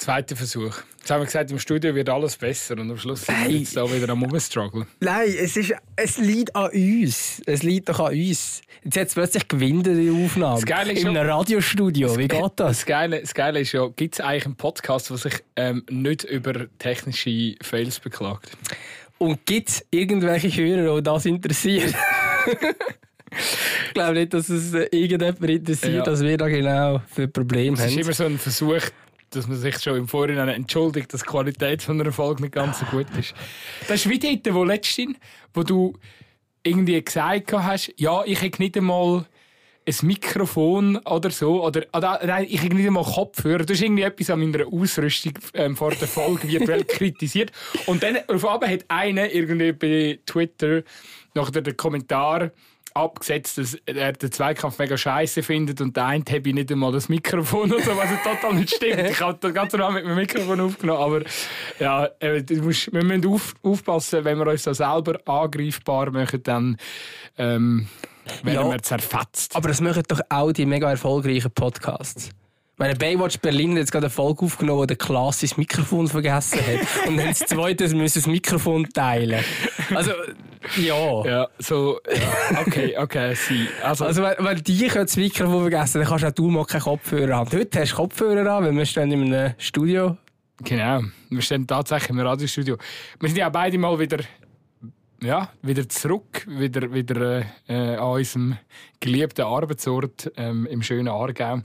Zweiter Versuch. Jetzt haben wir gesagt, im Studio wird alles besser und am Schluss sind wir jetzt da wieder am Rumstruggeln. Nein, es, ist, es liegt an uns. Es liegt doch an uns. Jetzt hat es plötzlich gewinnt die Aufnahme. Das Geile ist In einem Radiostudio. Wie geht das? Das Geile, das Geile ist ja, gibt es eigentlich einen Podcast, der sich ähm, nicht über technische Fails beklagt? Und gibt es irgendwelche Hörer, die das interessiert? ich glaube nicht, dass es irgendjemand interessiert, Ja. dass wir da genau für Probleme Es ist haben. immer so ein Versuch, dass man sich schon im Vorhinein entschuldigt, dass die Qualität von einer Folge nicht ganz so gut ist. Das ist wie dort, wo letztens, wo du irgendwie gesagt hast, ja, ich hätte nicht einmal ein Mikrofon oder so, oder, oder nein, ich hätte nicht einmal Kopfhörer. Du hast irgendwie etwas an meiner Ausrüstung ähm, vor der Folge virtuell kritisiert. Und dann auf einmal hat einer irgendwie bei Twitter nach den Kommentar abgesetzt, dass er den Zweikampf mega scheiße findet und der eine habe ich nicht einmal das Mikrofon oder so, was total nicht stimmt. Ich habe das ganze Mal mit dem Mikrofon aufgenommen, aber ja, äh, musst, wir müssen auf, aufpassen, wenn wir uns da selber angreifbar machen, dann ähm, werden Ja. wir zerfetzt. Aber das machen doch auch die mega erfolgreichen Podcasts. Meine Baywatch Berlin hat jetzt gerade eine Folge aufgenommen, wo der Klaas sein Mikrofon vergessen hat. Und dann das zweite, müssen das Mikrofon teilen. Also, ja. Ja, so, ja, okay, okay, sie. Also, Also, wenn, wenn die das Mikrofon vergessen dann kannst auch du mal keinen Kopfhörer haben. Heute hast du Kopfhörer an, weil wir stehen in einem Studio. Genau, wir stehen tatsächlich im Radiostudio. Wir sind ja beide mal wieder, ja, wieder zurück, wieder, wieder äh, an unserem geliebten Arbeitsort ähm, im schönen Aargau.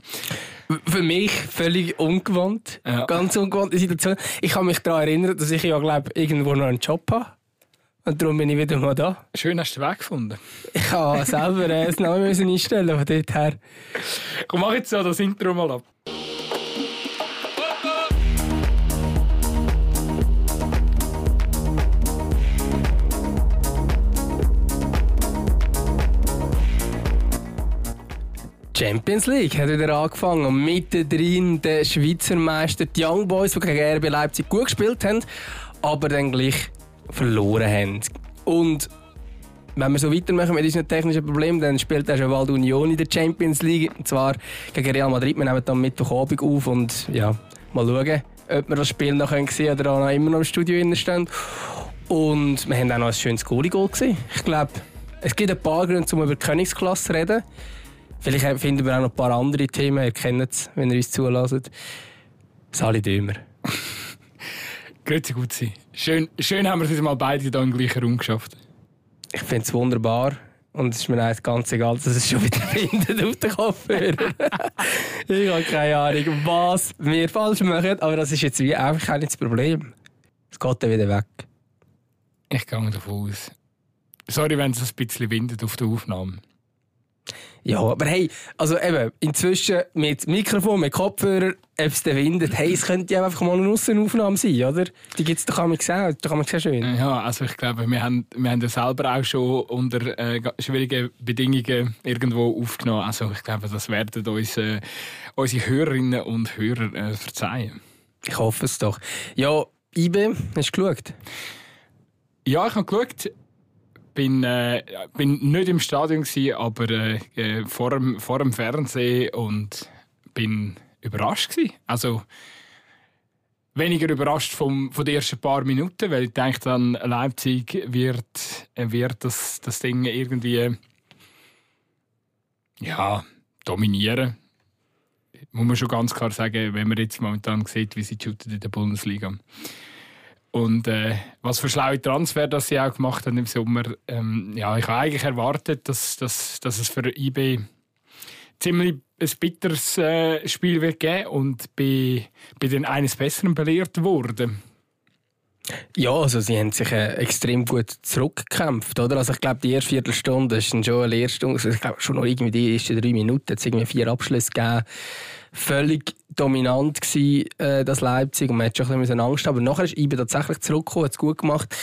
Für mich völlig ungewohnt. Ja. Ganz ungewonnte Situation. Ich kann mich daran erinnern, dass ich ja, glaube irgendwo noch einen Job habe. Und darum bin ich wieder mal da. Schön hast du den Weg gefunden. Ich habe selber äh, das Name müssen einstellen von dort her. Komm, mach jetzt so das Intro mal ab. Champions League hat wieder angefangen und mittendrin der Schweizer Meister, die Young Boys, die gegen RB Leipzig gut gespielt haben, aber dann gleich verloren haben. Und wenn wir so weitermachen mit unseren technischen Problemen, dann spielt auch schon bald Union in der Champions League. Und zwar gegen Real Madrid. Wir nehmen dann Mittwochabend auf und ja, mal schauen, ob wir das Spiel noch sehen können oder auch noch immer noch im Studio stehen. Und wir haben auch noch ein schönes Goalie-Goal gesehen. Ich glaube, es gibt ein paar Gründe, um über die Königsklasse zu reden. Vielleicht finden wir auch noch ein paar andere Themen. Ihr kennt es, wenn ihr uns zulässt. Sali Dömer. Grüezi gut sein. Schön, schön haben wir es mal beide hier im gleichen Raum geschafft. Ich finde es wunderbar. Und es ist mir eigentlich ganz egal, dass es schon wieder findet auf den Kopfhörer. ich habe keine Ahnung, was wir falsch machen. Aber das ist jetzt wie einfach auch nicht das Problem. Es geht dann wieder weg. Ich gehe davon aus. Sorry, wenn es ein bisschen windet auf der Aufnahme. Ja, aber hey, also eben, inzwischen mit Mikrofon, mit Kopfhörer, ob es windet, hey, es könnte ja einfach mal eine Aussenaufnahme sein, oder? Die gibt es doch einmal gesehen, doch einmal sehr schön. Ja, also ich glaube, wir haben, wir haben ja selber auch schon unter äh, schwierigen Bedingungen irgendwo aufgenommen. Also ich glaube, das werden uns äh, unsere Hörerinnen und Hörer äh, verzeihen. Ich hoffe es doch. Ja, IBE, hast du geschaut? Ja, ich habe geschaut. Bin, äh, bin nicht im Stadion, gewesen, aber äh, äh, vor, dem, vor dem Fernsehen und bin überrascht. Gewesen. Also weniger überrascht vom, von den ersten paar Minuten, weil ich denke, dann Leipzig wird, äh, wird das, das Ding irgendwie ja, dominieren. Muss man schon ganz klar sagen, wenn man jetzt momentan sieht, wie sie shooten in der Bundesliga. Und äh, was für schlaue Transfer das sie auch gemacht haben im Sommer. Ähm, ja, ich habe eigentlich erwartet, dass, dass, dass es für IB ziemlich ein bitteres äh, Spiel wird geben und bin, bin dann eines Besseren belehrt worden. Ja, also sie haben sich äh, extrem gut zurückgekämpft, oder? Also ich glaube, die erste Viertelstunde ist schon eine Lehrstunde. Also ich glaube, schon noch irgendwie die ersten drei Minuten hat es irgendwie vier Abschlüsse gegeben. Völlig dominant gewesen, äh, das Leipzig und man hat schon ein bisschen Angst. Aber nachher ist IBE tatsächlich zurückgekommen, hat es gut gemacht.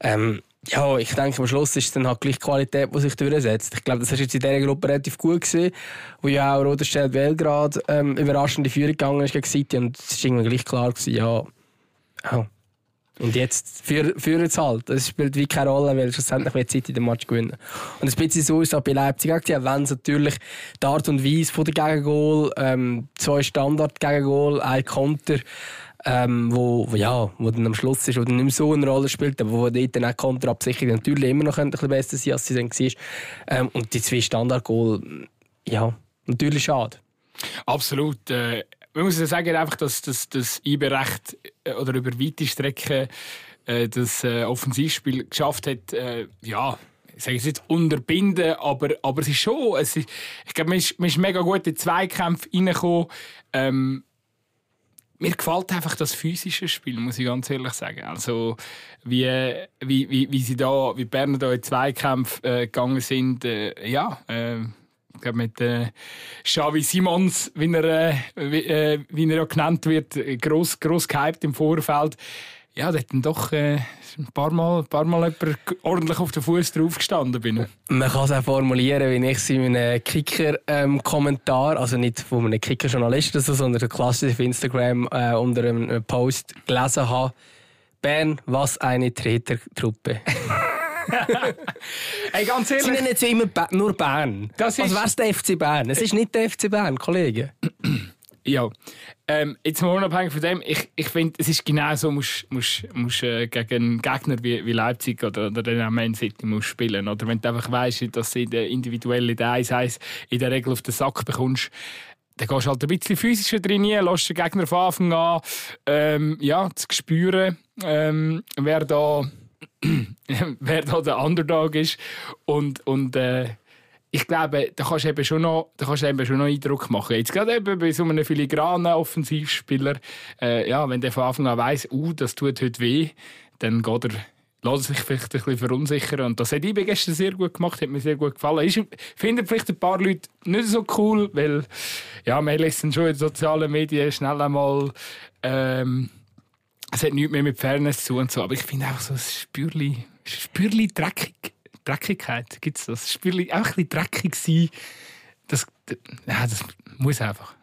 Ähm, ja, ich denke, am Schluss ist es dann halt gleich Qualität, die sich durchsetzt. Ich glaube, das ist jetzt in dieser Gruppe relativ gut gesehen, wo ja auch Roderstedt Belgrad ähm, überraschend in Führung gegangen ist gegen City und es war irgendwie gleich klar gewesen, ja, ja. Und jetzt führen es halt. Das spielt wie keine Rolle, weil schlussendlich wird City den Match gewinnen. Und ein bisschen so ist es auch bei Leipzig auch wenn es natürlich die Art und Weise von der Gegengol, ähm, zwei Standard-Gegengol, ein Konter, ähm, wo, wo, ja, wo dann am Schluss ist, wo dann nicht mehr so eine Rolle spielt, aber wo dort dann auch Konterabsicherung natürlich immer noch ein bisschen besser sein als sie dann war. Ähm, und die zwei Standardgoal, ja, natürlich schade. Absolut. Äh, man muss ja sagen, einfach, dass das, das recht äh, oder über weite Strecken äh, das äh, Offensivspiel geschafft hat, ja, ich sage es jetzt unterbinden, aber, aber es ist schon, es ist, ich glaube, man ist, man ist mega gut in den Zweikampf reingekommen. Ähm, mir gefällt einfach das physische Spiel, muss ich ganz ehrlich sagen. Also, wie, wie, wie, wie sie da, wie Berner da in Zweikampf äh, gegangen sind, ja, mit äh, Xavi Simons, wie er, äh, äh, wie er ja genannt wird, gross, gross gehypt im Vorfeld ja, da hat dann doch äh, ein paar Mal, ein paar Mal ordentlich auf den Fuß drauf gestanden bin. Man kann es auch formulieren, wie ich es in einem Kicker-Kommentar, ähm, also nicht von einem Kicker-Journalisten, sondern klassisch auf Instagram äh, unter einem Post gelesen habe. Bern, was eine Tretertruppe. hey, ganz ehrlich. Sie nennen jetzt immer nur Bern. Das ist... Also wäre es der FC Bern. Es ist nicht der FC Bern, Kollege. Ja, ähm, jetzt mal unabhängig von dem, ich, ich finde, es ist genau so, musst, musst, musst äh, gegen einen Gegner wie, wie Leipzig oder, oder den Man City musst spielen. Oder wenn du einfach weißt, dass du in der 1 in der Regel auf den Sack bekommst, dann gehst du halt ein bisschen physischer trainieren, lässt den Gegner von Anfang an ähm, ja, zu spüren, ähm, wer, da, wer da der Underdog ist. Und, und äh, ich glaube, da kannst du eben schon noch, da kannst du eben schon noch Eindruck machen. Jetzt gerade eben bei so einem filigranen Offensivspieler, äh, ja, wenn der von Anfang an weiss, uh, das tut heute weh, dann geht er lässt sich vielleicht ein bisschen verunsichern. Und das hat IB gestern sehr gut gemacht, hat mir sehr gut gefallen. Ich finde vielleicht ein paar Leute nicht so cool, weil ja, man lässt dann schon in sozialen Medien schnell einmal ähm, es hat nichts mehr mit Fairness zu und so, aber ich finde einfach so ein Spürli, Spürli dreckig Dreckigkeit gibt es das. Spiel auch ein bisschen dreckig sein. Das, ja, das muss einfach.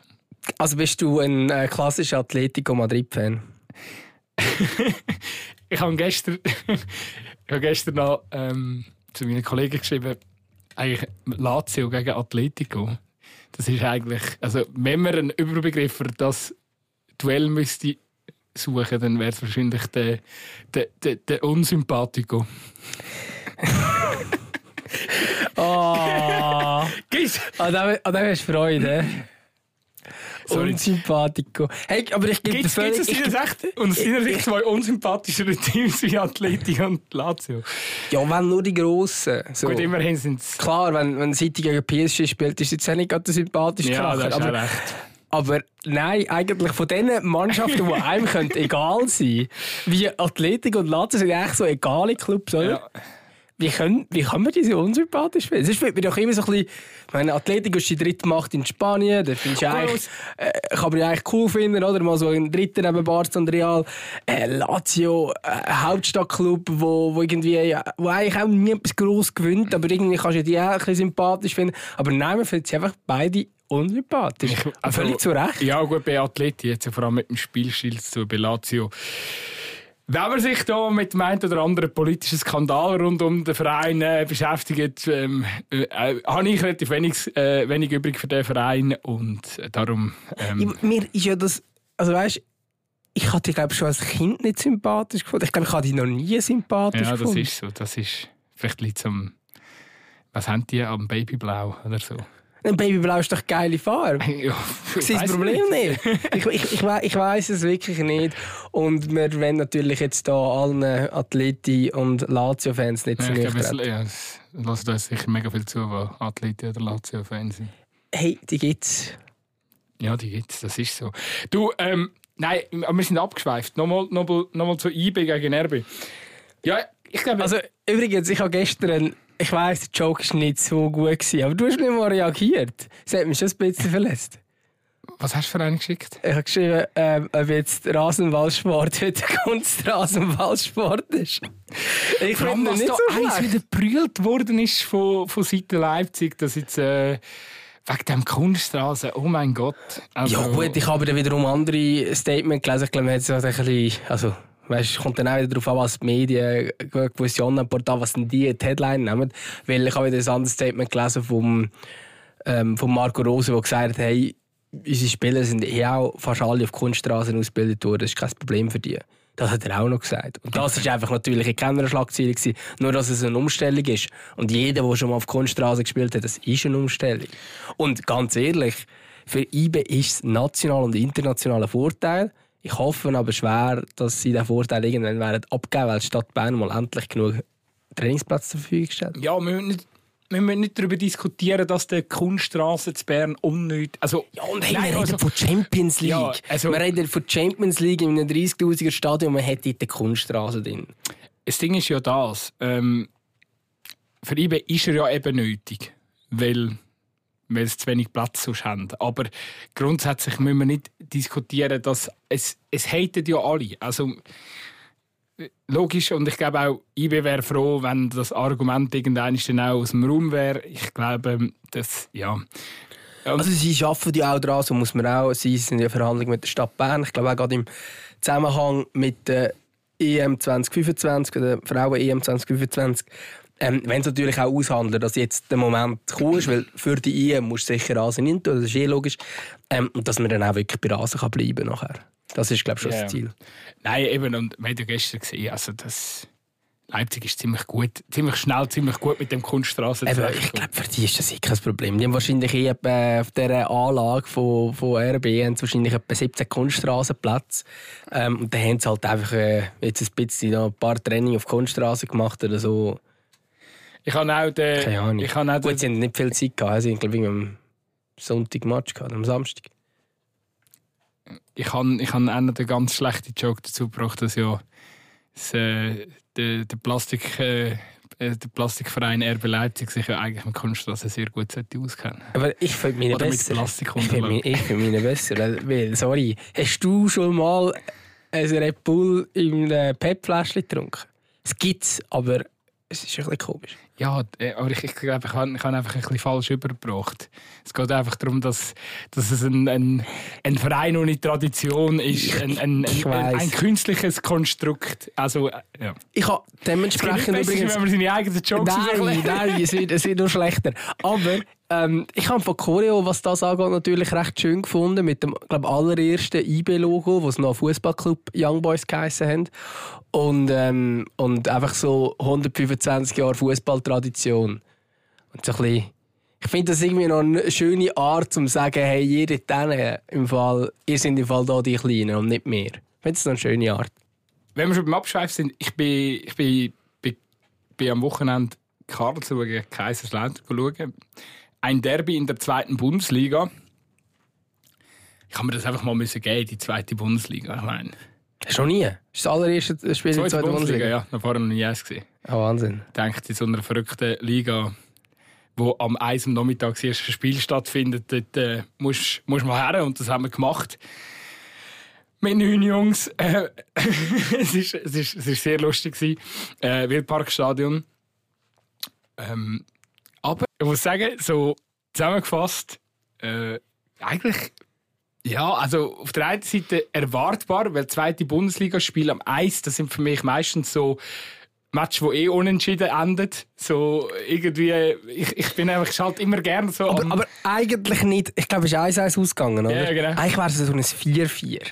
Also bist du ein äh, klassischer Atletico Madrid-Fan? ich habe gestern, ich habe gestern noch ähm, zu meinen Kollegen geschrieben, eigentlich Lazio gegen Atletico. Das ist eigentlich, also wenn man einen Überbegriff für das Duell müsste suchen, dann wäre es wahrscheinlich der, der, der, der Unsympathico. oh. Gis! An dem, an dem hast du Freude. Sorry. Unsympathico. Hey, aber ich gebe dir völlig... Gibt es echt, und aus deiner Sicht zwei unsympathischere Teams wie Atletico und Lazio? Ja, wenn nur die Grossen. So. Gut, immerhin sind es... Klar, wenn, wenn City gegen PSG spielt, ist es jetzt nicht gerade sympathisch Ja, das ist aber, recht. Aber nein, eigentlich von den Mannschaften, die einem egal sein wie Athletik und Lazio sind eigentlich so egale Clubs, oder? Ja. Wie, können, wie kann man diese unsympathisch finden? Sonst wird mir doch immer so ein bisschen... Meine Athletik ist die dritte Macht in Spanien. Das ich eigentlich, äh, kann man ja eigentlich cool finden, oder? Mal so ein dritter neben Barca und Real. Äh, Lazio, äh, Hauptstadtclub, wo, wo, irgendwie, ja, wo eigentlich auch nie etwas gross gewinnt, aber irgendwie kannst du die auch ein bisschen sympathisch finden. Aber nein, man findet sie einfach beide unsympathisch. Ich, also, Völlig zu Recht. Ja, gut, bei Athleti, jetzt vor allem mit dem Spielstil zu bei Lazio. Wenn man sich da mit dem einen oder anderen politischen Skandal rund um den Verein äh, beschäftigt, ähm, äh, äh, habe ich relativ wenig, äh, wenig übrig für den Verein und darum... Ähm, ja, mir ist ja das... Also weißt, ich hatte dich glaube schon als Kind nicht sympathisch gefunden. Ich glaube, ich habe dich noch nie sympathisch ja, gefunden. Ja, das ist so. Das ist vielleicht liegt zum... Was haben die am Babyblau oder so? Ein Babyblau ist doch geile Farbe. Ja, ich sehe das Problem nicht. nicht. ich, ich, ich, ich weiß es wirklich nicht. Und wir wollen natürlich jetzt hier allen Athleti- und Lazio-Fans nicht ja, zu nüchtern. Ja, es lassen da sicher mega viel zu, die Athleti- oder Lazio-Fans sind. Hey, die gibt's. Ja, die gibt's, das ist so. Du, ähm, nein, wir sind abgeschweift. Nochmal, nochmal, nochmal zu IB gegen RB. Ja, ich glaube... Also, übrigens, ich habe gestern ich weiss, der Joke war nicht so gut, gewesen, aber du hast nicht mal reagiert. Das hat mich schon ein bisschen verletzt. Was hast du für einen geschickt? Ich habe geschrieben, ähm, ob jetzt Rasenballsport heute Kunst Rasenballsport ist. Ich finde nicht da so eins wieder gebrüllt worden ist von, von Seiten Leipzig, dass jetzt... Äh, wegen dem Kunstrasen, oh mein Gott. Also, ja gut, ich habe dann wiederum andere Statements gelesen. Ich glaube, man hat so ein bisschen... Also, Weißt, kommt dann auch wieder darauf an, was die Medien, gewisse Online-Portale, was denn die, die Headline nehmen. Weil ich habe wieder ein anderes Statement gelesen vom, ähm, von Marco Rose, der gesagt hat, hey, unsere Spieler sind eh auch fast alle auf Kunststraßen ausgebildet worden, das ist kein Problem für die. Das hat er auch noch gesagt. Und das ist einfach natürlich keine Schlagzeile gewesen, nur dass es eine Umstellung ist. Und jeder, der schon mal auf Kunststraße gespielt hat, das ist eine Umstellung. Und ganz ehrlich, für IBE ist es national und internationaler Vorteil. Ich hoffe aber schwer, dass sie diesen Vorteil irgendwann werden abgeben, weil die Stadt Bern mal endlich genug Trainingsplätze zur Verfügung stellt. Ja, wir müssen nicht wir müssen nicht darüber diskutieren, dass der Kunststraße zu Bern unnötig. Also, ja, und hey, wir reden von Champions League. Ja, also, wir reden von Champions League in einem 30.000er Stadion, man hat dort die Kunststraße drin. Das Ding ist ja das. Ähm, für ihn ist er ja eben nötig, weil, weil es zu wenig Platz sonst haben. Aber grundsätzlich müssen wir nicht diskutieren, dass es, es haten ja alle. Also, logisch und ich glaube auch, IB wäre froh, wenn das Argument irgendwann dann auch aus dem Raum wäre. Ich glaube, das, ja. Also sie arbeiten ja auch daran, so muss man auch, sie sind ja Verhandlungen mit der Stadt Bern, ich glaube auch gerade im Zusammenhang mit der EM 2025 oder Frauen-EM 2025, ähm, wenn sie natürlich auch aushandeln, dass jetzt der Moment gekommen ist, weil für die EM musst du sicher Rasen nicht tun, das ist eh logisch, ähm, und dass man dann auch wirklich bei Rasen kann bleiben nachher. Das ist, glaube ich, schon yeah. das Ziel. Nein, eben, und wir haben ja gestern gesehen, also das... Leipzig ist ziemlich gut, ziemlich schnell, ziemlich gut mit dem Kunststraße. ich glaube, für die ist das eh kein Problem. Die haben wahrscheinlich eh auf dieser Anlage von, von RB haben wahrscheinlich etwa 17 Kunststraßenplätze. Ähm, und dann haben sie halt einfach äh, jetzt ein bisschen noch ein paar Training auf Kunststraße gemacht oder so. Ich habe auch den... Keine Ahnung. Ich habe auch Gut, sie haben nicht viel Zeit gehabt. Sie haben, glaube ich, am Sonntag Match gehabt, am Samstag ich habe ich hab einen ganz schlechten Joke dazu gebracht, dass ja das, äh, der, der, Plastik, äh, äh der Plastikverein RB Leipzig sich ja eigentlich mit Kunststraße sehr gut sollte auskennen Aber ich finde meine Oder besser. ich finde meine besser. Weil, sorry, hast du schon mal ein Red Bull in einem PET-Fläschchen getrunken? Es gibt es, aber es ist ein bisschen komisch. Ja, äh, aber ich, ich glaube, ich habe ich einfach ein bisschen falsch übergebracht. Es geht einfach darum, dass, dass es ein, ein, ein Verein ohne Tradition ist, ein, ein, ein, ein künstliches Konstrukt. Also, äh, ja. Ich habe dementsprechend es übrigens... wenn man seine eigenen Jokes Nein, nein, es wird, es wird nur schlechter. Aber ähm, ich habe von Choreo, was das angeht, natürlich recht schön gefunden. Mit dem glaub, allerersten IB-Logo, das noch Fußballclub Young Boys geheißen haben. Und, ähm, und einfach so 125 Jahre Fußballtradition. Und so ein bisschen, ich finde das irgendwie noch eine schöne Art, um zu sagen, hey, ihr denen, im Fall, ihr seid im Fall da die Kleinen und nicht mehr. Ich finde das noch eine schöne Art. Wenn wir schon beim Abschweif sind, ich bin, ich bin, bin, bin am Wochenende Karlsruhe gegen Kaiserslautern schauen ein Derby in der zweiten Bundesliga. Ich habe mir das einfach mal müssen geben, die zweite Bundesliga. Ich meine. Schon nie? Das ist das allererste Spiel in der zweiten Bundesliga? Ja, noch vorher noch nie eins gesehen. Oh, Wahnsinn. Denkt in so einer verrückten Liga, wo am 1 am Nachmittag das erste Spiel stattfindet, dort äh, musst du mal her und das haben wir gemacht. Mit neun Jungs. Äh, es, ist, es, ist, es ist sehr lustig. Äh, Wildparkstadion. Ähm, ich muss sagen, so zusammengefasst, äh, eigentlich, ja, also auf der einen Seite erwartbar, weil zweite Bundesligaspiele am Eis, das sind für mich meistens so Match, wo eh unentschieden endet. So irgendwie, ich, ich bin einfach halt immer gerne so. Aber, aber, eigentlich nicht. Ich glaube, es ist 1-1 ausgegangen, oder? Ja, genau. Eigentlich wäre es so ein 4-4.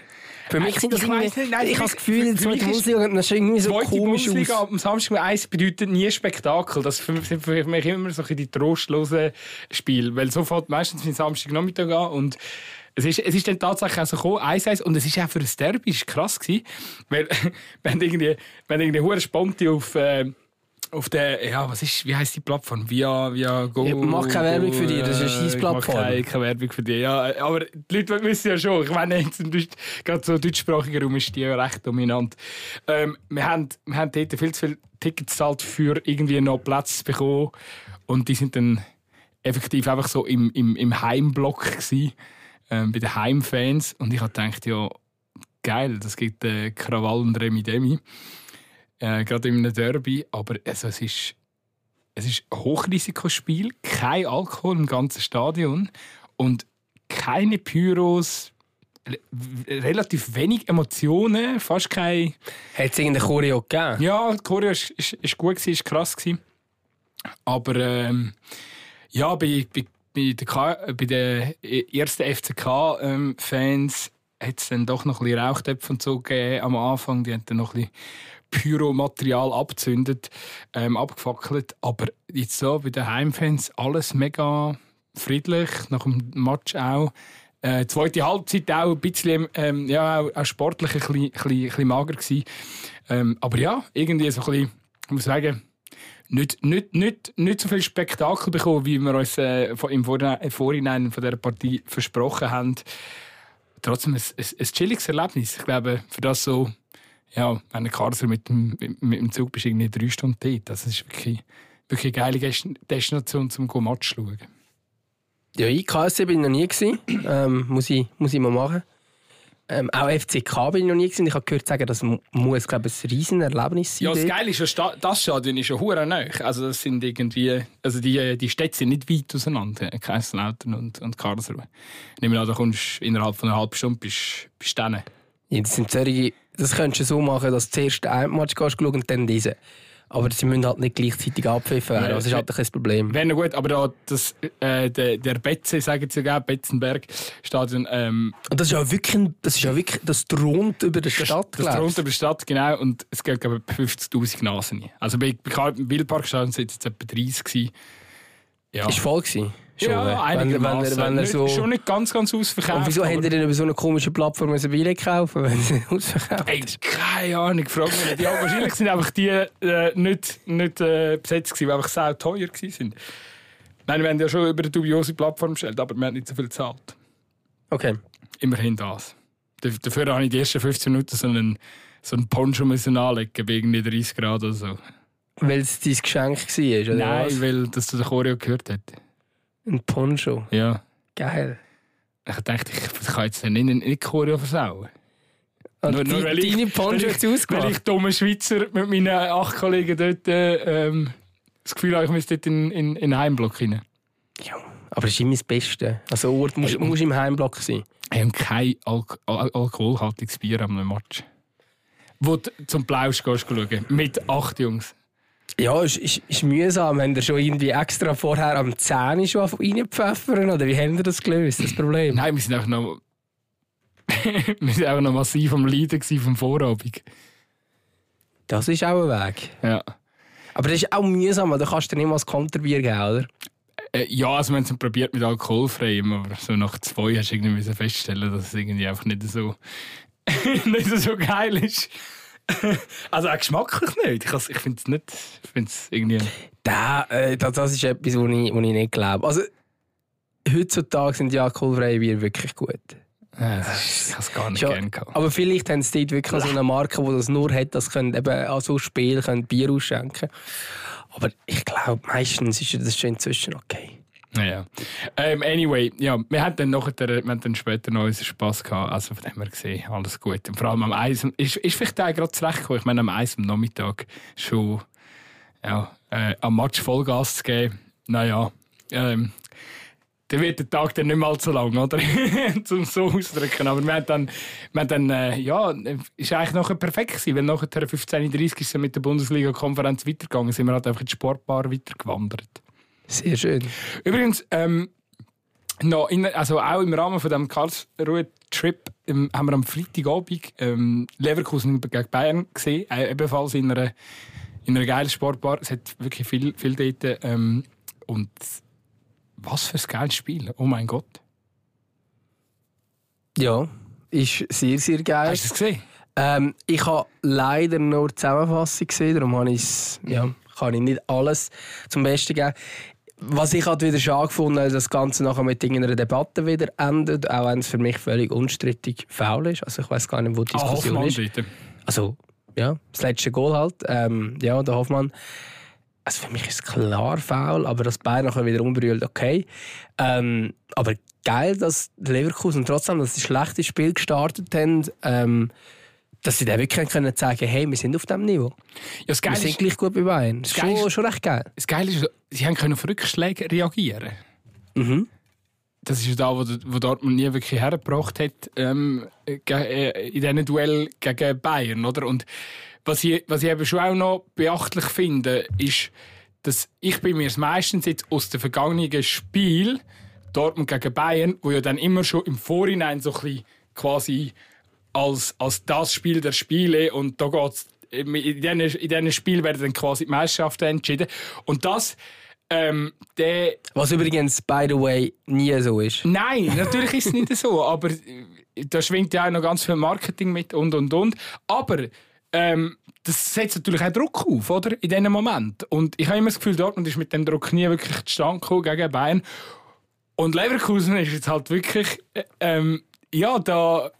Für mich sind das ich irgendwie, nicht, nein, ich habe das Gefühl, in der zweiten Bundesliga das irgendwie so zweite komisch Bundesliga aus. am Samstag 1 bedeutet nie Spektakel. Das sind für mich immer so die trostlosen Spiele. Weil so fällt meistens mein Samstagnachmittag an und es ist, es ist dann tatsächlich auch so gekommen, 1-1, und es ist auch für ein Derby krass gewesen, weil wenn irgendwie, wenn irgendwie hure Sponti auf, äh, auf der, ja, was ist, wie heißt die Plattform? Via, via Go. Ja, mach keine Werbung für dich, das ist eine Scheißplattform. Keine, keine Werbung für dich, ja. Aber die Leute wissen ja schon, ich meine, jetzt gerade so deutschsprachiger Raum ist die ja recht dominant. Ähm, wir, haben, wir haben dort viel zu viele Tickets gezahlt, für irgendwie noch Platz bekommen. Und die sind dann effektiv einfach so im, im, im Heimblock gewesen, ähm, bei den Heimfans. Und ich habe gedacht, ja, geil, das gibt äh, Krawall und Remi Demi äh, gerade in einem Derby. Aber also, es ist, es ist ein Hochrisikospiel, kein Alkohol im ganzen Stadion und keine Pyros, relativ wenig Emotionen, fast kein... Hat es irgendeine Choreo gegeben? Ja, die Choreo war gut, war krass. Gewesen. Aber ähm, ja, bei, bei, bei, der bei den ersten FCK-Fans hat es dann doch noch ein bisschen Rauchtöpfe und so gegeben am Anfang. Die haben dann noch ein bisschen Pyromaterial abzündet, ähm, abgefackelt. Aber jetzt so bei den Heimfans alles mega friedlich, nach dem Match auch. Äh, zweite Halbzeit auch ein bisschen ähm, ja, auch, auch sportlich ein bisschen, ein bisschen, mager gewesen. Ähm, aber ja, irgendwie so ein bisschen, ich muss sagen, nicht, nicht, nicht, nicht so viel Spektakel bekommen, wie wir uns äh, im Vorhinein von dieser Partie versprochen haben. Trotzdem ein, ein, ein chilliges Erlebnis. Ich glaube, für das so, ja, wenn du Karlsruhe mit dem, mit dem Zug bist, irgendwie drei Stunden dort. Das ist wirklich, wirklich eine geile Destination, um Match zu schauen. Ja, ich KSC bin ich noch nie gewesen. Ähm, muss, ich, muss ich mal machen. Ähm, auch FCK bin ich noch nie gewesen. Ich habe gehört sagen, das muss glaube ich, ein riesen Erlebnis sein. Ja, das Geile ist ja, das Stadion ist ja hure nah. Also das sind irgendwie, also die, die Städte sind nicht weit auseinander, Kaiserslautern und, und Karlsruhe. Ich nehme an, da kommst innerhalb von einer halben Stunde bist, bist du ja, das sind solche, das könntest du so machen, dass du zuerst einen Match gehst und dann diesen. Aber sie müssen halt nicht gleichzeitig abpfiffen werden. Das ist halt ein Problem. Wäre gut, aber da das, äh, der, der Betze, sagen sie ja, Betzenberg Stadion. Ähm, und das ist ja wirklich, das ist ja wirklich, das thront über der Stadt, Das, das thront über die Stadt, genau. Und es gibt, glaube ich, 50'000 Nasen. Also bei, bei Wildparkstadion sind es jetzt etwa 30 gewesen. Ja. Ist voll gewesen. Schon, ja, einigermaßen. Wenn, wenn, wenn so schon nicht ganz, ganz ausverkauft. Und wieso haben die denn über so eine komische Plattform ein Billett kaufen, wenn sie ausverkauft Ey, keine Ahnung, frage mich nicht. Ja, wahrscheinlich sind einfach die äh, nicht, nicht äh, besetzt gewesen, weil einfach sehr teuer waren. Nein, wir haben ja schon über eine dubiose Plattform gestellt, aber wir haben nicht so viel gezahlt. Okay. Immerhin das. Dafür habe ich die ersten 15 Minuten so einen, so einen Poncho müssen anlegen, wegen 30 Grad oder so. Weil es dein Geschenk war, oder Nein, was? weil das den Choreo gehört hast. Ein Poncho? Ja. Geil. Ich dachte, ich kann jetzt nicht, nicht Choreo versauen. Und nur, nur, weil deine Poncho jetzt ausgemacht? Weil ich dumme Schweizer mit meinen acht Kollegen dort ähm, das Gefühl habe, ich müsste dort in, in, in einen Heimblock rein. Ja, aber das ist immer das Beste. Also Ort muss, hey, muss im Heimblock sein. Ich habe kein Al Al alkoholhaltiges Bier am Match. Wo du zum Plausch gehst schauen, mit acht Jungs. Ja, es ist, ist, mühsam, wenn ihr schon irgendwie extra vorher am Zähne schon reinpfeffern oder wie haben ihr das gelöst, das Problem? Nein, wir sind einfach noch, wir sind einfach noch massiv am Leiden vom Vorabend. Das ist auch ein Weg. Ja. Aber das ist auch mühsam, da kannst du nicht mal das Konterbier geben, oder? Äh, ja, also wir haben es probiert mit alkoholfrei, aber so nach zwei hast du irgendwie feststellen, dass es irgendwie einfach nicht so, nicht so geil ist. also auch geschmacklich nicht. Ich, ich finde es nicht. Ich find's irgendwie. Da, äh, das, das ist etwas, wo ich, wo ich nicht glaube. Also, heutzutage sind die alkoholfreien Bier wirklich gut. Ja, ist, ich habe es gar nicht ja, gerne gehabt. Aber vielleicht haben sie dort wirklich so eine Marke, die das nur hat, das können eben an so Spiel Bier ausschenken. Aber ich glaube, meistens ist das schon inzwischen okay. Ja. Ähm, anyway, ja, wir hatten dann, nachher, wir hatten dann später noch unseren Spass gehabt. Also von dem her gesehen, alles gut. Und vor allem am Eis, ist, ist vielleicht auch gerade zurechtgekommen. Ich meine, am Eis am Nachmittag schon ja, äh, am Match Vollgas zu geben. Naja, ähm, dann wird der Tag dann nicht mal so lang, oder? Zum so auszudrücken. Aber wir haben dann, wir haben dann äh, ja, ist eigentlich nachher perfekt gewesen, weil nachher 15.30 ist mit der Bundesliga-Konferenz weitergegangen. Sind wir halt einfach in die Sportbar weitergewandert. Sehr schön. Übrigens, ähm, noch in, also auch im Rahmen von dem Karlsruhe-Trip ähm, haben wir am Freitagabend ähm, Leverkusen gegen Bayern gesehen, äh, ebenfalls in einer, in einer geilen Sportbar. Es hat wirklich viel, viel dort. Ähm, und was für ein geiles Spiel, oh mein Gott. Ja, ist sehr, sehr geil. Hast du es gesehen? Ähm, ich habe leider nur die Zusammenfassung gesehen, darum habe ja, kann ich nicht alles zum Besten geben was ich halt wieder schade gefunden habe, das Ganze nachher mit irgendeiner Debatte wieder endet, auch wenn es für mich völlig unstrittig faul ist. Also ich weiß gar nicht, wo die ah, Diskussion ah, ist. Bitte. Also ja, das letzte Goal halt. Ähm, ja, der Hoffmann. Also für mich ist es klar faul, aber das Bayern nachher wieder umbrüllt, okay. Ähm, aber geil, dass Leverkusen trotzdem das schlechte Spiel gestartet haben. Ähm, dass sie dann wirklich können sagen hey, wir sind auf diesem Niveau. Ja, wir sind gleich gut bei Bayern. Das ist schon, schon recht geil. Das Geile ist, sie haben können auf Rückschläge reagieren. Mhm. Das ist da, wo, wo Dortmund nie wirklich hergebracht hat ähm, äh, in diesem Duell gegen Bayern. Oder? Und was ich, was ich eben schon auch noch beachtlich finde, ist, dass ich bin mir meistens jetzt aus dem vergangenen Spiel Dortmund gegen Bayern, wo ja dann immer schon im Vorhinein so ein bisschen quasi als, als das Spiel der Spiele und da geht's in diesen, in diesen Spielen werden dann quasi die Meisterschaften entschieden. Und das, ähm, der, Was übrigens, by the way, nie so ist. Nein, natürlich ist es nicht so, aber äh, da schwingt ja auch noch ganz viel Marketing mit und und und. Aber ähm, das setzt natürlich auch Druck auf, oder? In diesem Moment. Und ich habe immer das Gefühl, Dortmund ist mit dem Druck nie wirklich zustande gekommen gegen Bayern. Und Leverkusen ist jetzt halt wirklich, äh, ähm, ja, da,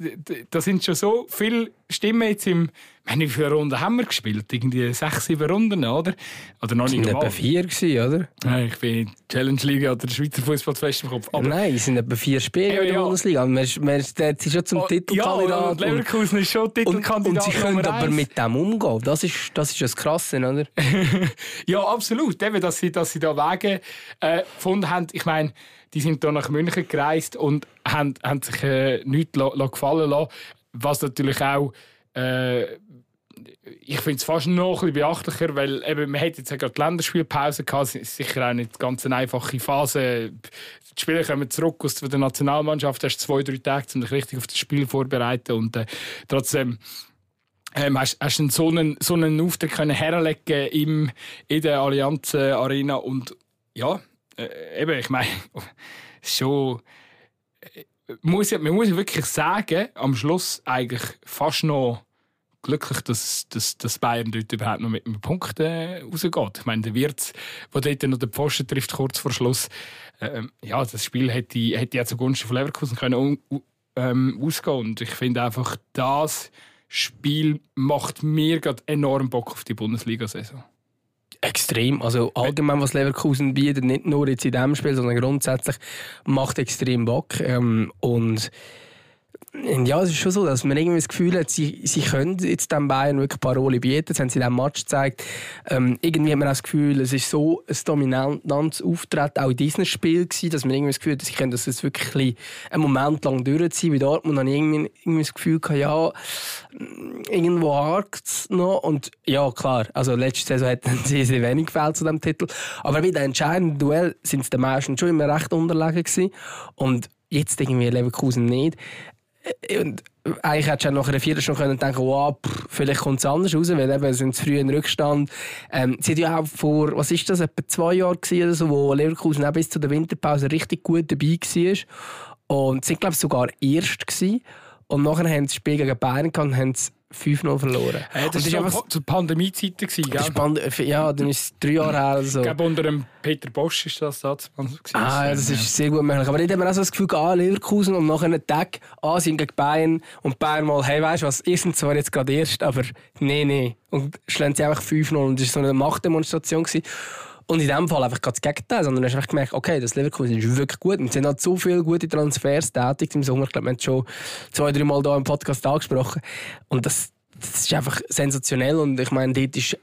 da sind schon so viele Stimmen jetzt im. Meine, wie viele Runden haben wir gespielt? Irgendwie sechs, sieben Runden, oder? Oder noch Es nicht mal. vier, gewesen, oder? Nein, Ich bin in der Challenge Liga oder der Schweizer Fußballfest im Kopf. Aber Nein, es sind etwa vier Spiele in der ja. Bundesliga. Man ist, man ist, schon zum Oh, Titelkandidat. Ja, und Leverkusen ist schon und, Titelkandidat. und sie können aber eins. mit dem umgehen. Das ist das, ist das Krasse, oder? Ja, absolut. Eben, dass sie, dass sie da Wege äh, gefunden haben. Ich meine, die sind da nach München gereist und haben, haben sich äh, nichts gefallen lassen. Was natürlich auch. Äh, ich finde es fast noch ein bisschen beachtlicher, weil eben, man hat jetzt ja gerade die Länderspielpause gehabt. Es ist sicher auch nicht ganz eine einfache Phase. Die Spieler kommen zurück aus der Nationalmannschaft. Hast zwei, drei Tage, um dich richtig auf das Spiel vorzubereiten. Und äh, trotzdem ähm, hast, hast du so einen, so einen Auftritt können herlegen in der Allianz Arena und ja, äh, eben, ich meine, schon äh, muss, man muss wirklich sagen, am Schluss eigentlich fast noch glücklich, dass, dass, dass Bayern dort überhaupt noch mit einem Punkt äh, rausgeht. Ich meine, der Wirtz, der dort noch den Pfosten trifft, kurz vor Schluss, ähm, ja, das Spiel hätte, hätte ja zugunsten von Leverkusen können un- u- ähm, ausgehen Und ich finde einfach, das Spiel macht mir gerade enorm Bock auf die Bundesliga-Saison. Extrem. Also allgemein, was Leverkusen bietet, nicht nur jetzt in diesem Spiel, sondern grundsätzlich, macht extrem Bock. Ähm, und und ja, es ist schon so, dass man irgendwie das Gefühl hat, sie, sie können jetzt dem Bayern wirklich Paroli bieten. Das haben sie in diesem Match gezeigt. Ähm, irgendwie hat man auch das Gefühl, es ist so ein dominantes Auftreten auch in diesem Spiel gewesen, dass man irgendwie das Gefühl hat, sie können das jetzt wirklich einen Moment lang durchziehen. Bei Dortmund habe ich irgendwie, irgendwie das Gefühl gehabt, ja, irgendwo hakt noch. Und ja, klar, also letzte Saison hätten sie sehr wenig gefällt zu diesem Titel. Aber bei den entscheidenden Duell sind es den meisten schon immer recht unterlegen gewesen. Und jetzt irgendwie Leverkusen nicht. Äh, Und eigentlich hättest du nach einer Viertelstunde können denken wow, pff, vielleicht kommt es anders raus, weil eben sind früh in Rückstand. Ähm, sie hat ja auch vor, was ist das, etwa zwei Jahren oder so, wo Leverkusen auch bis zu der Winterpause richtig gut dabei war. Und sie sind, glaube ich, sogar erst gewesen. Und nachher haben sie das Spiel gegen Bayern gehabt und haben es 5-0 verloren. Äh, das war einfach- zu Pandemiezeiten, gewesen, spannend. Ja, dann ist es drei Jahre her oder so. Ich glaube, unter dem Peter Bosch ist das gewesen. Ah, ja, das ist sehr gut möglich. Aber dort haben wir auch so das Gefühl, ah, Leverkusen und nachher einen Tag, ah, sind gegen Bayern und Bayern mal, hey, weißt du was, ihr sind zwar jetzt gerade erst, aber nee, nee. Und schlagen sie einfach 5-0 und das war so eine Machtdemonstration. Gewesen. Und in dem Fall einfach das Gegenteil, sondern hast einfach gemerkt, okay, das Leverkusen ist wirklich gut. Und es sind halt so viele gute Transfers tätig im Sommer. Ich glaube, wir haben schon zwei, drei Mal hier im Podcast angesprochen. Und das, das ist einfach sensationell. Und ich meine, dort ist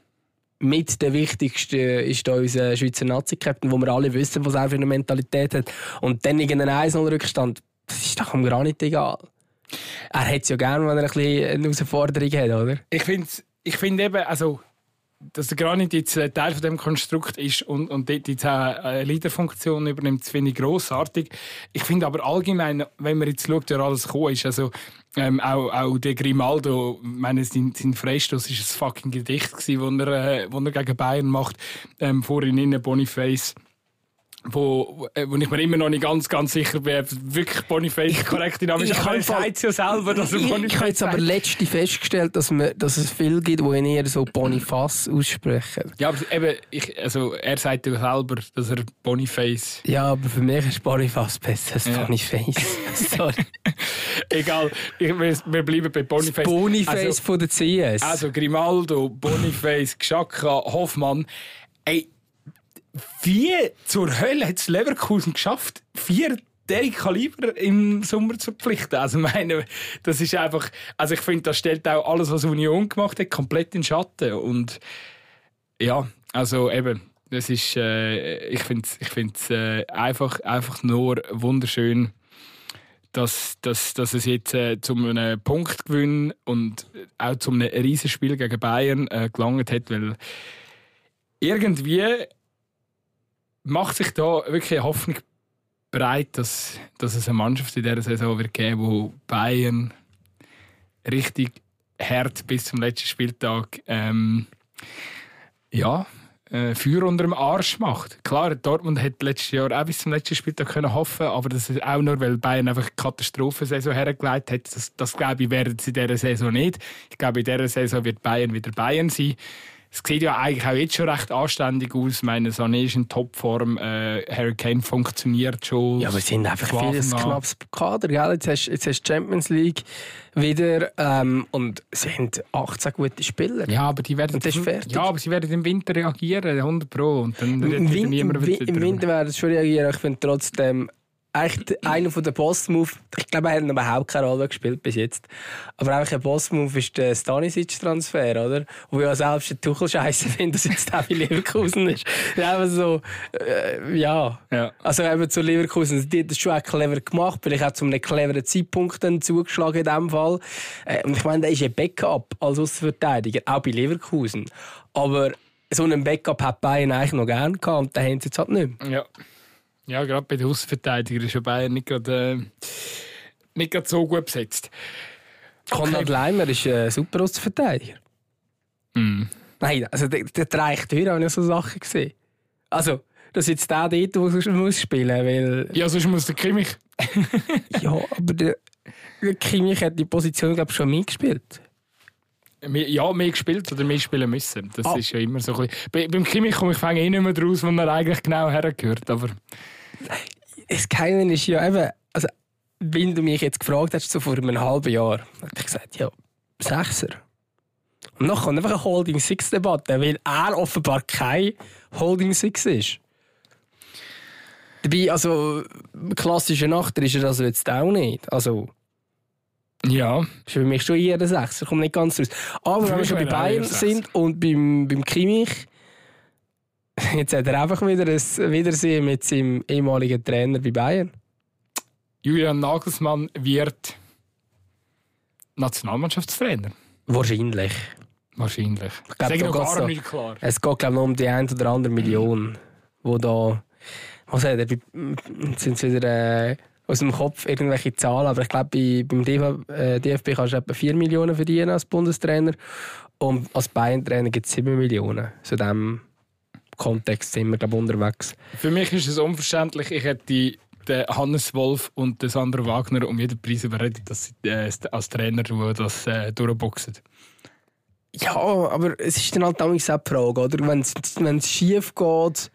mit der wichtigste ist da unser Schweizer Nazi-Captain, wo wir alle wissen, was er für eine Mentalität hat. Und dann irgendein 1-0-Rückstand, das ist doch gar nicht egal. Er hat es ja gerne, wenn er ein bisschen eine Herausforderung hat, oder? Ich finde ich find eben, also, dass der Granit jetzt äh, Teil von dem Konstrukt ist und, und dort jetzt eine Leaderfunktion übernimmt, das finde ich grossartig. Ich finde aber allgemein, wenn man jetzt schaut, wer alles gekommen ist, also ähm, auch, auch der Grimaldo, meine, sein, sein Freistoß ist ein fucking Gedicht wo er, äh, er gegen Bayern macht, ähm, vorhin innen Boniface. Wo, äh, wo ich mir immer noch nicht ganz, ganz sicher bin, wirklich Boniface korrekt Name ist. ich kann voll- sagt ja selber, dass er Ich, Boniface ich habe jetzt aber letzte festgestellt, dass, man, dass es viele gibt, die eher so Boniface aussprechen. Ja, aber eben, ich, also, er sagt ja selber, dass er Boniface. Ja, aber für mich ist Boniface besser als Ja. Boniface. Sorry. Egal, ich, wir, wir bleiben bei Boniface. Boniface Also, von der CS. also Grimaldo, Boniface, Gschakka, Hoffmann. Ey, wie zur Hölle hat es Leverkusen geschafft, vier Derek Kaliber im Sommer zu verpflichten? Also, meine, das ist einfach. Also, ich finde, das stellt auch alles, was Union gemacht hat, komplett in Schatten. Und ja, also eben. Das ist, äh, ich finde es ich find's, äh, einfach, einfach nur wunderschön, dass, dass, dass es jetzt äh, zu einem Punktgewinn und auch zu einem Riesenspiel gegen Bayern äh, gelangt hat, weil irgendwie macht sich da wirklich Hoffnung bereit, dass, dass es eine Mannschaft in dieser Saison wird geben, wo Bayern richtig hart bis zum letzten Spieltag ähm, ja, äh, Feuer unter dem Arsch macht. Klar, Dortmund hat letztes Jahr auch bis zum letzten Spieltag können hoffen, aber das ist auch nur, weil Bayern einfach eine Katastrophensaison hergelegt hat. Das, das glaube ich, werden sie in dieser Saison nicht. Ich glaube, in dieser Saison wird Bayern wieder Bayern sein. Es sieht ja eigentlich auch jetzt schon recht anständig aus. Meine Sané ist in Topform. Äh, Harry Kane funktioniert schon. Ja, aber es sind einfach vieles knappes Kader. Gell? Jetzt hast du Champions League wieder ähm, und es sind 18 gute Spieler. Ja, aber die werden, ja, aber sie werden im Winter reagieren, 100 Pro. Und dann Im, Win Im Winter werden sie schon reagieren. Ich finde trotzdem echt einer der Boss-Move. Ich glaube, er hat überhaupt keine Rolle gespielt bis jetzt. Aber einfach ein Boss-Move ist der Stanisic-Transfer, oder? Wo ja selbst der Tuchel scheiße findet, dass jetzt auch in Leverkusen ist. Einfach so, äh, ja. ja. Also eben zu Leverkusen, die hat das schon auch clever gemacht, vielleicht auch zu einem cleveren Zeitpunkt dann zugeschlagen in diesem Fall. Äh, und ich meine, der ist ein Backup als Außenverteidiger, auch bei Leverkusen. Aber so einen Backup hat Bayern eigentlich noch gerne gehabt und den haben sie jetzt halt nicht mehr. Ja. Ja, gerade bei den Außenverteidigern ist ja Bayern nicht gerade, äh, nicht gerade so gut besetzt. Okay. Konrad Leimer ist ein super Außenverteidiger. Mm. Nein, also der, der reicht wieder, habe ich so Sachen gesehen. Also, dass jetzt der dort muss, muss spielen weil... Ja, sonst muss der Kimmich. ja, aber der, der Kimmich hat die Position, glaube ich, schon mitgespielt. Ja, mehr gespielt oder mehr spielen müssen. Das ah. ist ja immer so ein bisschen... Bei, beim Kimmich komme ich eh nicht mehr draus, wo er eigentlich genau hergehört, aber... Das Geile ist ja eben, also, wenn du mich jetzt gefragt hast, so vor einem halben Jahr, hätte ich gesagt, ja, Sechser. Und dann kommt einfach eine Holding Six Debatte, weil er offenbar kein Holding Six ist. Dabei, also, klassischer Nachter ist er also jetzt auch nicht. Also, ja. Ist für mich schon eher ein Sechser, kommt nicht ganz raus. Aber wenn wir schon bei Bayern sind und beim, beim Kimmich, Jetzt hat er einfach wieder ein Wiedersehen mit seinem ehemaligen Trainer bei Bayern. Julian Nagelsmann wird Nationalmannschaftstrainer. Wahrscheinlich. Wahrscheinlich. Ich glaube, noch gar nicht klar. Es geht glaube ich, um die eine oder andere Million, wo da was hat er, sind es wieder äh, aus dem Kopf irgendwelche Zahlen, aber ich glaube, beim DFB, äh, DFB kannst du etwa 4 Millionen verdienen als Bundestrainer und als Bayern-Trainer gibt es 7 Millionen. Zu dem Kontext sind wir glaube unterwegs. Für mich ist es unverständlich. Ich hätte den Hannes Wolf und den Sandro Wagner um jeden Preis überredet, dass sie äh, als Trainer das äh, durchboxen. Ja, aber es ist dann halt auch eine Frage, oder? Wenn es schief geht,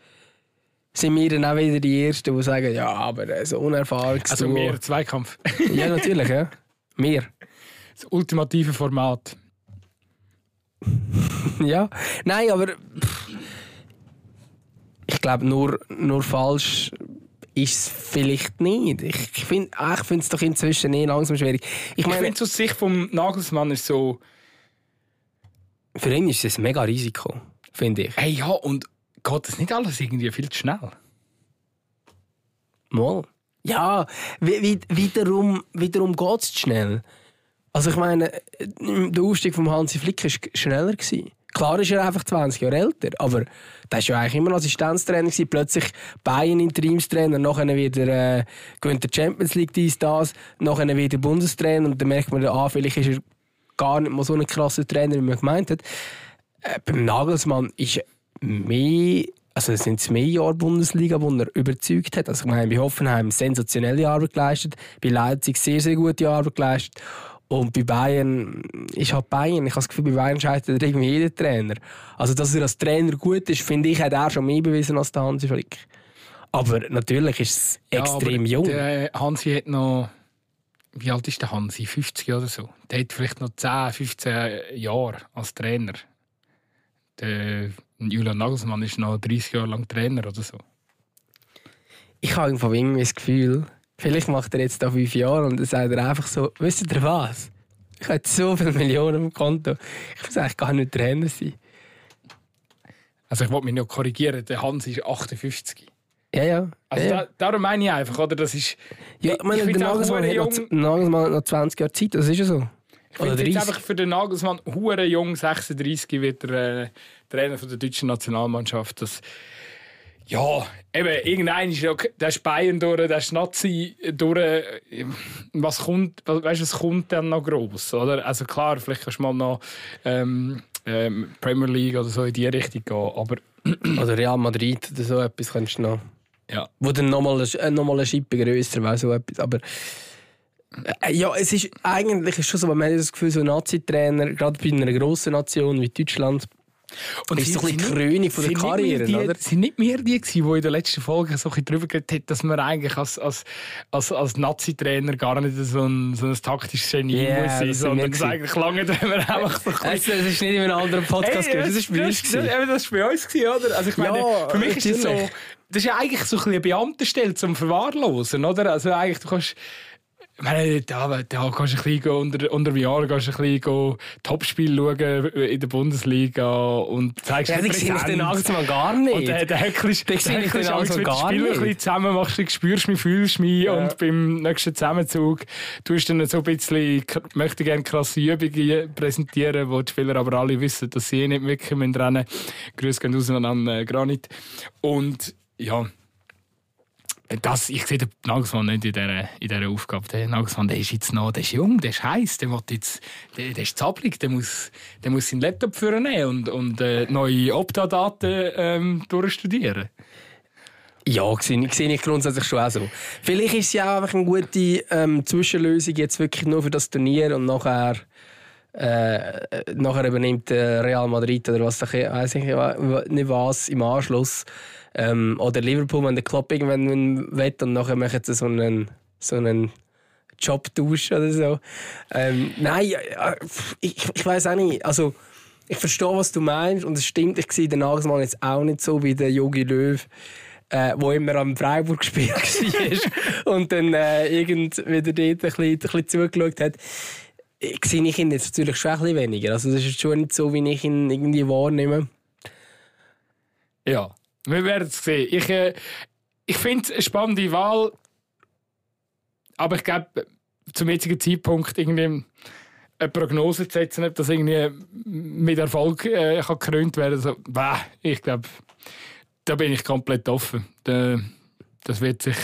sind wir dann auch wieder die Ersten, die sagen, ja, aber so unerfahren. Also mehr Zweikampf. ja, natürlich, ja. Mehr. Das ultimative Format. ja, nein, aber... Pff glaube, nur, nur falsch ist es vielleicht nicht. Ich finde ah, es doch inzwischen eh langsam schwierig. Ich, ich finde, aus Sicht vom Nagelsmann ist so... Für ihn ist es ein mega Risiko, finde ich. Hey, ja, und geht das nicht alles irgendwie viel zu schnell? Mal. Ja, wiederum, wiederum geht es zu schnell. Also ich meine, der Ausstieg von Hansi Flick war schneller. Gewesen. Klar ist er einfach 20 Jahre älter, aber der war ja eigentlich immer Assistenztrainer. Gewesen. Plötzlich Bayern Interimstrainer, nachher wieder äh, gewinnt der Champions League dies, das, nachher wieder Bundestrainer und dann merkt man, ah, vielleicht ist er gar nicht mal so ein krasser Trainer, wie man gemeint hat. Äh, beim Nagelsmann ist mehr also es mehr Jahre Bundesliga, wo er überzeugt hat. Also ich meine, bei Hoffenheim sensationelle Arbeit geleistet, bei Leipzig sehr, sehr gute Arbeit geleistet und bei Bayern ist halt Bayern. Ich habe das Gefühl, bei Bayern scheitert irgendwie jeder Trainer. Also, dass er als Trainer gut ist, finde ich, hat er schon mehr bewiesen als der Hansi Flick. Aber natürlich ist es ja, extrem jung. Der Hansi hat noch. Wie alt ist der Hansi? 50 oder so. Der hat vielleicht noch 10, 15 Jahre als Trainer. Der Julian Nagelsmann ist noch 30 Jahre lang Trainer oder so. Ich habe ihm das Gefühl, Vielleicht macht er jetzt da fünf Jahre und dann sagt er einfach so, wisst ihr was? Ich habe so viele Millionen im Konto. Ich muss eigentlich gar nicht Trainer sein. Also ich wollte mich noch korrigieren, der Hans ist 58. Ja, ja. Also ja. Da, darum meine ich einfach, oder? Das ist... Ja, ich meine, der Nagelsmann hat, noch, Nagelsmann hat noch 20 Jahre Zeit, das ist ja so. Ich finde jetzt einfach für den Nagelsmann, hure jung, 36 wird er äh, Trainer von der deutschen Nationalmannschaft. Das, Ja, eben, irgendein ist ja, der ist Bayern durch, der ist Nazi durch. Was kommt, weißt du, es kommt dann noch gross, oder? Also klar, vielleicht kannst du mal noch ähm, ähm, Premier League oder so in die Richtung gehen, aber... oder Real Madrid oder so etwas kannst du noch... Ja. Wo dann nochmal äh, noch eine Schippe grösser wäre, so etwas, aber... Äh, ja, es ist eigentlich ist schon so, man hat das Gefühl, so Nazi-Trainer, gerade bei einer grossen Nation wie Deutschland, und ist so ein bisschen die Krönung von der Karriere, die, oder? sind nicht mehr die, die in der letzten Folge so ein darüber geredet haben, dass man eigentlich als, als, als, als Nazi-Trainer gar nicht so ein, so ein taktisches Genie yeah, muss sein, sondern es eigentlich lange, wenn man einfach so ein Es ist nicht in einem anderen Podcast hey, das, ist bei uns. Das, das, war bei uns, oder? Also ich meine, ja, für mich ist das so... Das ist ja eigentlich so ein eine Beamtenstelle zum Verwahrlosen, oder? Also eigentlich, du kannst ich meine, da, da kannst du ein bisschen unter, unter dem Jahr kannst du ein bisschen Topspiel schauen in der Bundesliga und zeigst ja, dir sehe ich den Nagelsmann gar nicht. Und der, der Häckelst, ich den Nagelsmann gar Spiel nicht. ein bisschen zusammen, machst du, spürst mich, fühlst mich ja. und beim nächsten Zusammenzug tust du dann so ein bisschen, möchte gerne krasse Übungen präsentieren, wo die Spieler aber alle wissen, dass sie eh nicht wirklich rennen. Grüße gehen raus an äh, Granit. Und ja, das, ich sehe den Nagelsmann nicht in dieser, in dieser Aufgabe. Der Nagelsmann der ist jetzt noch der ist jung, der ist heiß, der, der, der ist zappelig, der muss, der muss seinen Laptop führen und, und äh, neue Opta-Daten ähm, durchstudieren. Ja, sehe, sehe ich grundsätzlich schon auch so. Vielleicht ist es ja auch einfach eine gute ähm, Zwischenlösung jetzt wirklich nur für das Turnier und nachher äh, nachher übernimmt Real Madrid oder was weiß ich nicht was im Anschluss ähm, oder Liverpool, wenn der Klopp irgendwann will und nachher machen sie so einen, so einen Jobtausch oder so. Ähm, nein, ich, ich weiß auch nicht. Also, ich verstehe, was du meinst und es stimmt, ich sehe den Nagelsmann jetzt auch nicht so wie der Jogi Löw, äh, wo immer am Freiburg gespielt war und dann äh, irgend wieder dort ein bisschen, ein bisschen zugeschaut hat. Ich sehe ihn jetzt natürlich schon ein bisschen weniger. Also das ist schon nicht so, wie ich ihn irgendwie wahrnehme. Ja. Wir werden es sehen. Ich, äh, ich finde es eine spannende Wahl. Aber ich glaube, zum jetzigen Zeitpunkt irgendwie eine Prognose zu setzen, ob das irgendwie mit Erfolg äh, kann gekrönt werden kann. Also, ich glaube, da bin ich komplett offen. das, wird sich,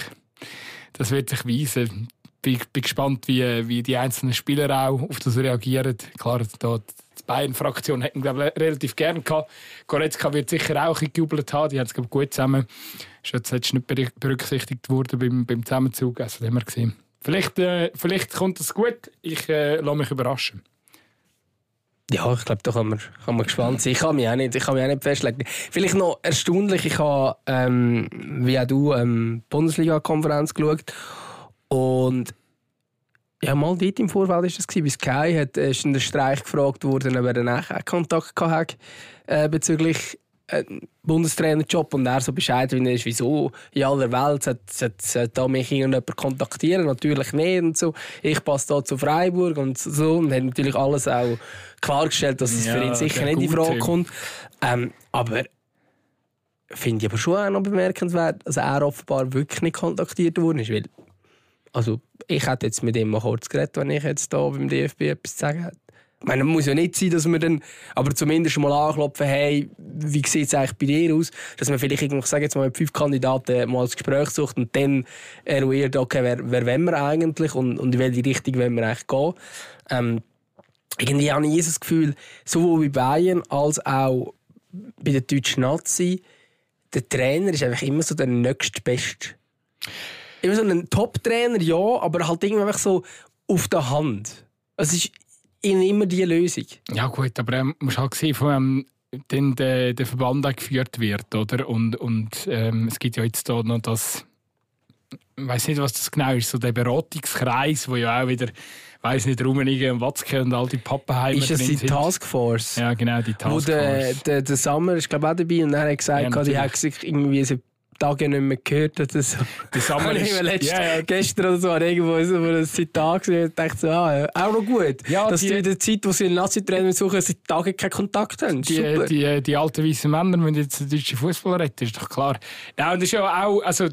das wird sich weisen. Bin, bin gespannt, wie, wie die einzelnen Spieler auch auf das reagieren. Klar, da die Bayern-Fraktion hätten glaube ich, relativ gern gehabt. Goretzka wird sicher auch gejubelt haben. Die haben es glaube gut zusammen. Ist jetzt nicht berücksichtigt worden beim, beim Zusammenzug. Also haben wir gesehen. Vielleicht, äh, vielleicht kommt es gut. Ich äh, lasse mich überraschen. Ja, ich glaube, da kann man, kann man gespannt sein. Ich kann mich auch nicht, ich kann mich auch nicht festlegen. Vielleicht noch erstaunlich, ich habe, ähm, wie auch du, ähm, Bundesliga-Konferenz geschaut und ja, mal dort im Vorfeld war das. Bei Sky hat, äh, ist in der Streich gefragt worden, ob er dann auch Kontakt hatte äh, bezüglich äh, Bundestrainerjob und er so Bescheid wie er ist, wieso in aller Welt sollte, sollte, da mich irgendjemand kontaktieren, natürlich nicht und so. Ich passe da zu Freiburg und so und hat natürlich alles auch klargestellt, dass es ja, für ihn sicher nicht in Frage kommt. Ähm, aber finde ich aber schon auch noch bemerkenswert, dass er offenbar wirklich nicht kontaktiert worden ist, weil also ich hätte jetzt mit ihm mal kurz geredet, wenn ich jetzt hier beim DFB etwas zu sagen hätte. Ich meine, muss ja nicht sein, dass wir dann, aber zumindest mal anklopfen, hey, wie sieht es eigentlich bei dir aus? Dass man vielleicht irgendwie, sage jetzt mal, mit fünf Kandidaten mal das Gespräch sucht und dann eruiert, okay, wer, wer wollen wir eigentlich und, und in welche Richtung wollen wir eigentlich gehen. Ähm, irgendwie habe ich das Gefühl, sowohl bei Bayern als auch bei der deutschen Nazi, der Trainer ist einfach immer so der nächste Beste immer so ein Top-Trainer, ja, aber halt irgendwie einfach so auf der Hand. Es ist immer die Lösung. Ja gut, aber ähm, musst halt sehen, von ähm, den der, der Verband auch geführt wird, oder? Und, und ähm, es gibt ja jetzt da noch das, ich weiß nicht, was das genau ist, so der Beratungskreis, wo ja auch wieder weiß nicht, Rummenigge und Watzke und all die Pappenheimer Ist das die sind. Taskforce? Ja, genau, die Taskforce. Wo der, der, der Sommer ist, glaube ich, auch dabei und er hat gesagt, ja, die hat sich irgendwie Tage nicht mehr gehört oder so. Die Sammlung ist... Letzt, yeah, yeah. Gestern oder so, irgendwo so ein Zitat gesehen und dachte so, ah, auch noch gut. Ja, dass die, in der Zeit, wo sie einen Nazi-Trainer suchen, seit Tagen keinen Kontakt haben. Die, Super. die, die alten weißen Männer müssen jetzt den deutschen Fußball retten, ist doch klar. Ja, und das ist ja auch, also,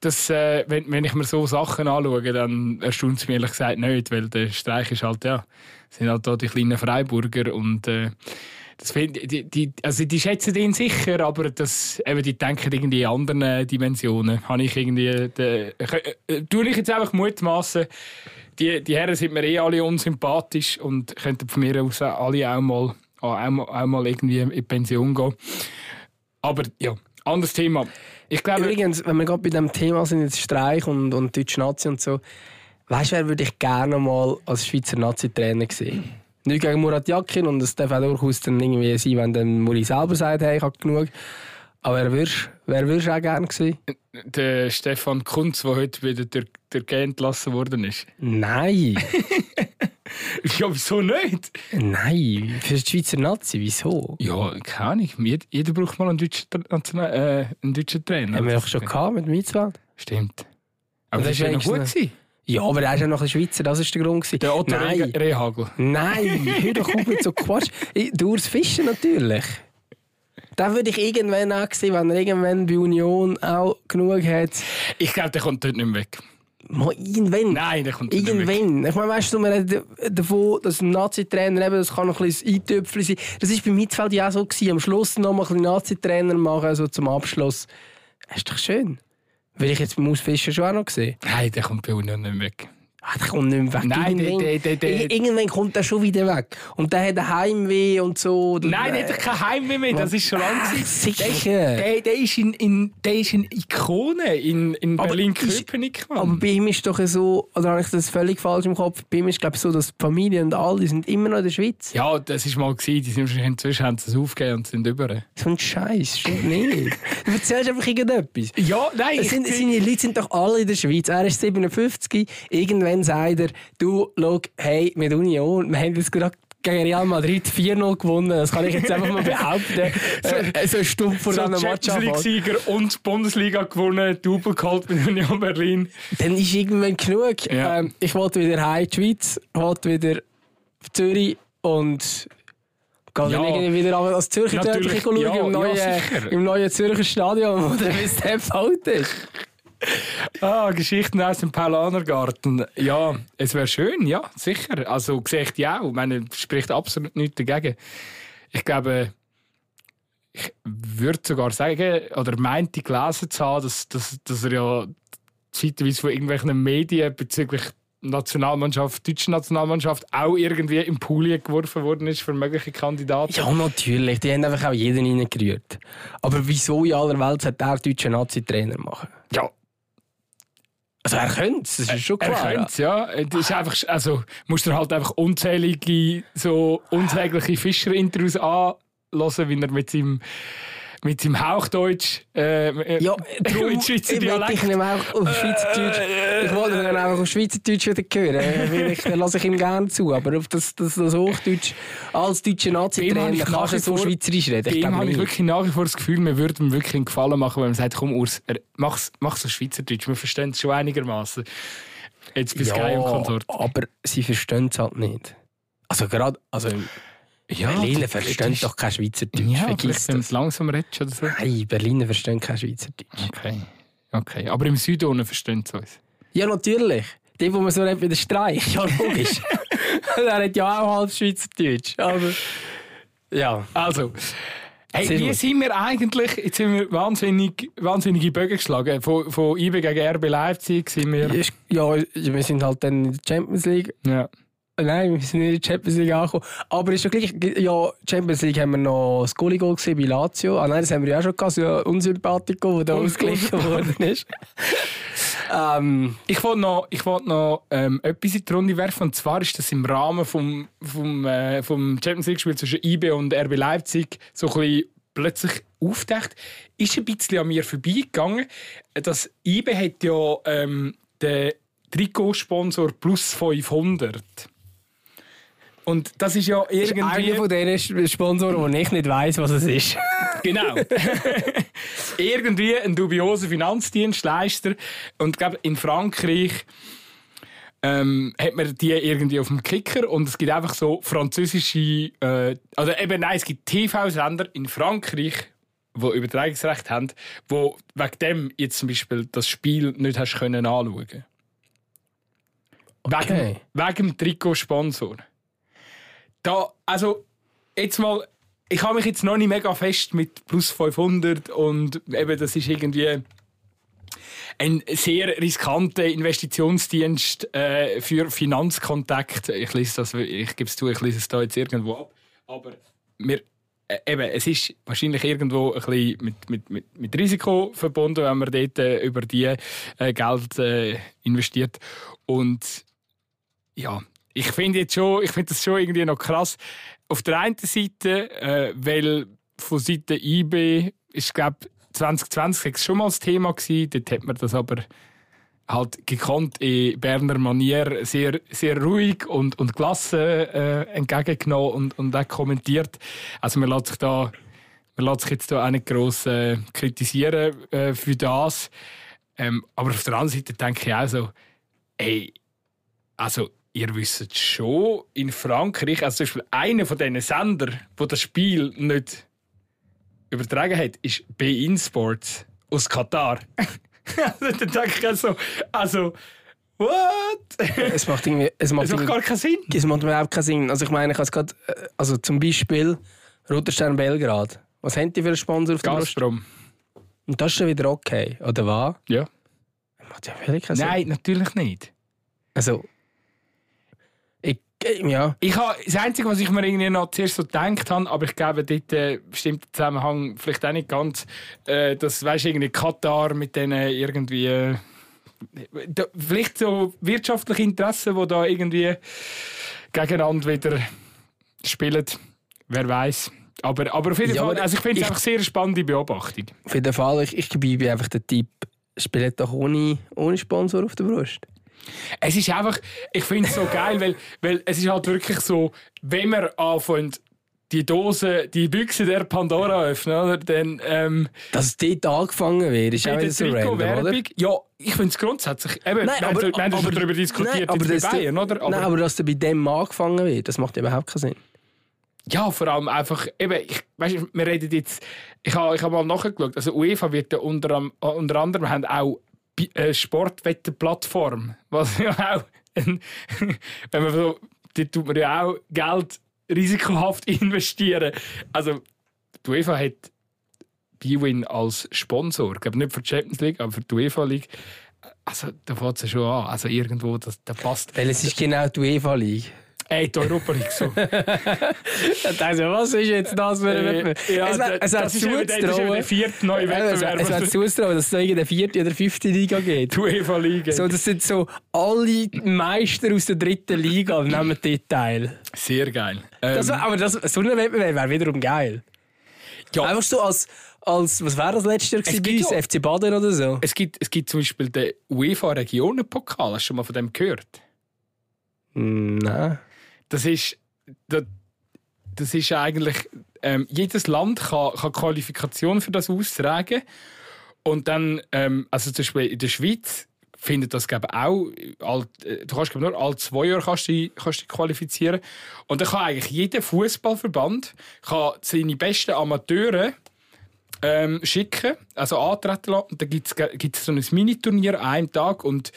das, äh, wenn, wenn ich mir so Sachen anschaue, dann erstaunt es mich ehrlich gesagt nicht, weil der Streich ist halt, ja, sind halt da die kleinen Freiburger und äh, Das find, die, die, also die schätzen ihn sicher, aber das, eben, die denken irgendwie in anderen Dimensionen. Habe ich irgendwie, de, äh, tue ich jetzt einfach mutmaßen, die, die Herren sind mir eh alle unsympathisch und könnten von mir aus alle auch mal, auch mal, auch mal irgendwie in Pension gehen. Aber ja, anderes Thema. Ich glaube, Übrigens, wenn wir gerade bei dem Thema sind, jetzt Streich und, und deutsche Nazi und so, weißt du, wer würde ich gerne mal als Schweizer Nazi-Trainer sehen? Nicht gegen Murat Yakin und es darf auch durchaus dann irgendwie sein, wenn dann Muri selber sagt, hey, ich habe genug. Aber wer würdest wer würdest auch gerne sehen? der Stefan Kunz, der heute wieder der, G entlassen worden ist. Nein! ja, wieso nicht? Nein, für die Schweizer Nazi, wieso? Ja, keine Ahnung. Jeder, braucht mal einen deutschen, National- äh, einen deutschen Trainer. Haben wir doch schon gehabt mit Mitzwald? Stimmt. Aber das das war ja gut. Gewesen. Ja, aber er ist ja noch ein Schweizer, das ist der Grund. gewesen. Der Otto Nein. Re Rehagel. Nein, hör doch auf mit so Quatsch. Durchs Fischen natürlich. Den würde ich irgendwann auch sehen, wenn er irgendwann bei Union auch genug hat. Ich glaube, der kommt dort nicht mehr weg. Mal irgendwann. Nein, der kommt. Irgendwann. Ich meine, weißt du, man redet davon, dass ein Nazi-Trainer eben, das kann noch ein bisschen Eintöpfchen sein. Das war bei Mitfeld ja auch so. Gewesen. Am Schluss noch mal ein bisschen Nazi-Trainer machen, so zum Abschluss. Das ist doch schön. Will ich jetzt beim Ausfischen schon auch noch sehen. Nein, der kommt bei Union nicht mehr weg. Ah, der kommt nicht mehr weg. Nein, irgendwann, der- der- der- Ir- irgendwann kommt er schon wieder weg. Und der hat ein Heimweh und so. Nein, der hat kein Heimweh mehr. Das ist schon lange. Ach, sicher. Der, der, ist in, in, der ist eine Ikone in, in Aber Berlin-Köpenick. Aber bei ihm ist doch so, oder habe ich das völlig falsch im Kopf? Bei ihm ist glaube ich so, dass die Familie und alle die sind immer noch in der Schweiz. Ja, das war mal. Gewesen. Die sind inzwischen haben sie es aufgegeben und sind über. So ein Scheiß, stimmt nicht. du erzählst einfach irgendetwas. Ja, nein. Es sind, seine Leute sind doch alle in der Schweiz. Er ist 57. Irgendwann sagt er, du, schau, hey, mit Union, wir haben jetzt gerade gegen Real Madrid 4-0 gewonnen. Das kann ich jetzt einfach mal behaupten. äh, so Stunde vor so so einem Champions Match League-Sieger und die Bundesliga gewonnen, Double geholt mit Union Berlin. Dann ist irgendwann genug. Ja. Ähm, ich wollte wieder heim in die Schweiz, wollte wieder auf Zürich und gehe Ja. dann irgendwie wieder an- als Zürcher Dörfchen schauen ja, im, ja, neuen, sicher. im neuen Zürcher Stadion, wo der West alt ist. Ah, Geschichten aus dem Paulanergarten. Ja, es wäre schön, ja, sicher. Also, sehe ich die auch. Ich meine, spricht absolut nichts dagegen. Ich glaube, ich würde sogar sagen, oder meinte gelesen zu haben, dass, dass, dass er ja zeitweise von irgendwelchen Medien bezüglich Nationalmannschaft, deutsche Nationalmannschaft auch irgendwie im Pool geworfen worden ist für mögliche Kandidaten. Ja, natürlich. Die haben einfach auch jeden reingerührt. Aber wieso in aller Welt sollte er deutschen Nazi-Trainer machen? Ja, Also er könnte es, das ist schon Er klar. könnte es, ja. Das ist einfach, also, musst du halt einfach unzählige, so unsägliche Fischer-Interviews anhören, wie er mit seinem, mit seinem Hauchdeutsch, äh, Ja, darum, darum mit Schweizer ich Dialekt. ihm auch auf Schweizerdeutsch. Ich wollte dann auch auf Schweizerdeutsch wieder hören. Ich, dann lasse ich ihm gerne zu. Aber auf das, das, das Hochdeutsch als deutscher Nazi-Trainer kannst du so schweizerisch reden. Ich habe ich wirklich nach wie vor das Gefühl, wir würden ihm wirklich einen Gefallen machen, wenn man sagt, komm Urs, er- mach's, mach's so Schweizerdeutsch, wir verstehen es schon einigermaßen. Jetzt bis Sky und Konsort. aber sie verstehen es halt nicht. Also gerade, also Ja, Berliner verstehen doch kein Schweizerdeutsch. Ja, Vergiss vielleicht wenn es langsam redest oder so. Nein, Berliner verstehen kein Schweizerdeutsch. Okay. okay. Aber im Süden unten verstehen sie uns. Ja, natürlich. Die, wo man so redet wie der Streich. Ja, logisch. er hat ja auch halb Schweizerdeutsch. Aber ja. Also, hey, Sehr wie sind wir eigentlich? Jetzt sind wir wahnsinnig, wahnsinnige Bögen geschlagen. Von, von IB gegen RB Leipzig sind wir. Ja, wir sind halt dann in der Champions League. Ja. Nein, wir sind nicht in der Champions League angekommen. Aber ist schon gleich, ja, Champions League haben wir noch das Goalie-Goal gesehen bei Lazio. Ah nein, das haben wir ja auch schon gehabt, so Unsympathico, der da ausgeglichen worden ist. ähm, Ich wollte noch, ich wollte noch ähm, etwas in die Runde werfen. Und zwar ist das im Rahmen vom, vom, äh, vom Champions League-Spiel zwischen IB und RB Leipzig so ein bisschen plötzlich aufgedacht. Ist ein bisschen an mir vorbeigegangen. Das IB hat ja ähm, den Trikotsponsor plus 500. Und das ist ja ist irgendwie... einer von diesen Sponsoren, wo ich nicht weiss, was es ist. Genau. Irgendwie ein dubioser Finanzdienstleister. Und ich glaube, in Frankreich ähm, hat man die irgendwie auf dem Kicker und es gibt einfach so französische, äh, also eben nein, es gibt TV-Sender in Frankreich, die Übertragungsrecht haben, wo wegen dem jetzt zum Beispiel das Spiel nicht hast können anschauen. Okay. Wegen, wegen dem Trikotsponsor. Da, also, jetzt mal ich habe mich jetzt noch nicht mega fest mit plus 500 und eben das ist irgendwie ein sehr riskanter Investitionsdienst äh, für Finanzkontakt. Ich lese das, ich gebe es zu, ich lese es da jetzt irgendwo ab. Aber wir, äh, eben, es ist wahrscheinlich irgendwo ein bisschen mit, mit, mit, mit Risiko verbunden, wenn man dort äh, über die äh, Geld äh, investiert. Und ja, ich finde jetzt ich das schon irgendwie noch krass. Auf der einen Seite, äh, weil von Seite IB ist, glaube 2020 war schon mal das Thema gewesen. Dort hat man das aber halt gekonnt in Berner Manier sehr, sehr ruhig und, und gelassen äh, entgegengenommen und, und auch kommentiert. Also man lässt sich da man lässt sich jetzt da auch nicht gross äh, kritisieren äh, für das. Ähm, aber auf der anderen Seite denke ich auch so, ey, also ihr wisst schon, in Frankreich, also zum Beispiel einer von diesen Sender, wo das Spiel nicht übertragen hat, ist Bein Sports aus Katar. dann denke ich also, also, what? es macht irgendwie, es macht, es macht gar keinen Sinn. Es macht überhaupt keinen Sinn. Also ich meine, ich habe gerade, äh, also zum Beispiel Roter Stern Belgrad. Was haben die für einen Sponsor auf Gazprom. Und das ist schon wieder okay, oder was? Ja. Macht ja völlig keinen Sinn. Nein, natürlich nicht. Also, ja. Ich habe, das Einzige, was ich mir irgendwie noch zuerst so gedacht habe, aber ich glaube, dort äh, stimmt der Zusammenhang vielleicht auch nicht ganz, äh, dass, weißt du, irgendwie Katar mit denen irgendwie... Äh, da, vielleicht so wirtschaftliche Interessen, die da irgendwie gegeneinander wieder spielen. Wer weiß. Aber, aber auf jeden Ja, Fall, also ich finde es einfach sehr eine spannende Beobachtung. Auf jeden Fall, ich, ich gebe einfach den Tipp, spielt doch ohne, ohne Sponsor auf der Brust. Es ist einfach, ich finde es so geil, weil, weil es ist halt wirklich so, wenn man anfängt, die Dose, die Büchse der Pandora öffnen, oder? Dann, ähm, Dass dort angefangen wird, ist auch wieder der so random, oder? Ja, ich finde es grundsätzlich, eben, Nein, aber- wir haben schon aber- darüber diskutiert, Nein, aber bei Bayern, oder? Nein, aber dass da bei dem angefangen wird, das macht überhaupt keinen Sinn. Ja, vor allem einfach, eben, ich, weißt, du, wir reden jetzt, ich habe ich hab mal nachgeschaut, also UEFA wird ja unter, unter anderem haben auch Sportwettenplattform, was ja auch, wenn man so, dort tut man ja auch Geld risikohaft investieren. Also, die UEFA hat Bwin als Sponsor, ich glaube nicht für die Champions League, aber für die UEFA League. Also, da fängt es ja schon an. Also, irgendwo, das, das passt. Weil es ist genau die UEFA League. Ey, die Europa League so. Also, was ist jetzt das für ein Äh, ja, es wäre wär der- zuzutrauen, der es wäre zuzutrauen, dass es da irgendeine vierte oder fünfte Liga. Die UEFA League. So, das sind so alle Meister aus der dritten Liga nehmen dort teil. Sehr geil. Ähm, Das, wär- aber das, so ein Wettbewerb wäre wiederum geil. ja, Einfach so als, als was wäre das letzte Jahr gewesen bei uns? ja- FC Baden oder so? es, gibt, es gibt zum Beispiel den UEFA Regionenpokal. Hast du schon mal von dem gehört? Hm, Nein. Das ist, das, das ist eigentlich, ähm, jedes Land kann, kann Qualifikation für das austragen. Und dann, ähm, also zum Beispiel in der Schweiz findet das glaube auch, all, äh, du kannst glaube nur alle zwei Jahre kannst du, kannst du qualifizieren. Und dann kann eigentlich jeder Fußballverband seine besten Amateure ähm, schicken, also antreten lassen. Und dann gibt es so ein Mini-Turnier an einem Tag und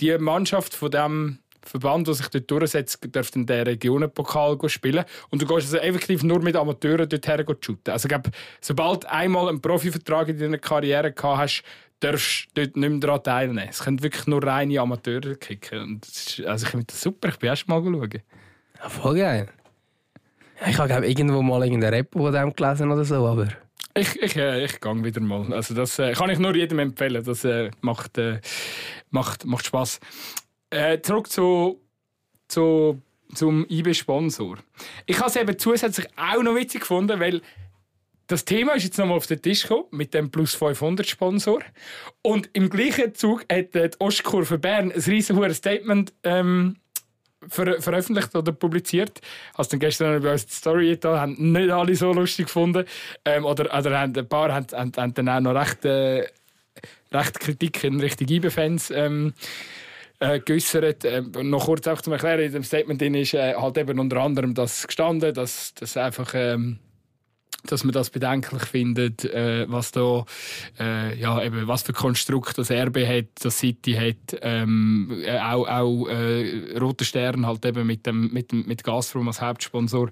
die Mannschaft von dem Verband, der sich dort durchsetzt, darf dann den Regionenpokal spielen. Und du gehst also effektiv nur mit Amateuren dorthin shooten. Also ich glaube, sobald du einmal einen Profivertrag in deiner Karriere gehabt hast, darfst du dort nicht mehr daran teilnehmen. Es können wirklich nur reine Amateure kicken. Und ist, also ich finde das super, ich bin erst mal schauen. Ja, voll geil. Ich habe glaub, irgendwo mal irgendeinen Rap von dem gelesen oder so, aber... Ich, ich, äh, ich gehe wieder mal. Also das äh, kann ich nur jedem empfehlen. Das äh, macht, äh, macht, macht Spass. Äh, zurück zu, zu, zum IB-Sponsor. Ich habe es eben zusätzlich auch noch witzig gefunden, weil das Thema ist jetzt nochmal auf den Tisch gekommen mit dem Plus 500 Sponsor. Und im gleichen Zug hat die Ostkurve Bern ein riesiges Statement ähm, ver veröffentlicht oder publiziert. Hast dann gestern bei uns die Story da, haben nicht alle so lustig gefunden. Ähm, oder, oder ein paar haben, haben, haben dann auch noch recht, äh, recht Kritik in Richtung IBE-Fans ähm, äh, geäussert. Ähm, noch kurz auch zum Erklären, in dem Statement drin ist äh, halt eben unter anderem das gestanden, dass das einfach ähm, dass man das bedenklich findet, äh, was da, äh, ja, eben, was für Konstrukt das RB hat, das City hat, ähm, äh, auch, auch äh, Roter Stern halt eben mit dem, mit dem, mit Gazprom als Hauptsponsor,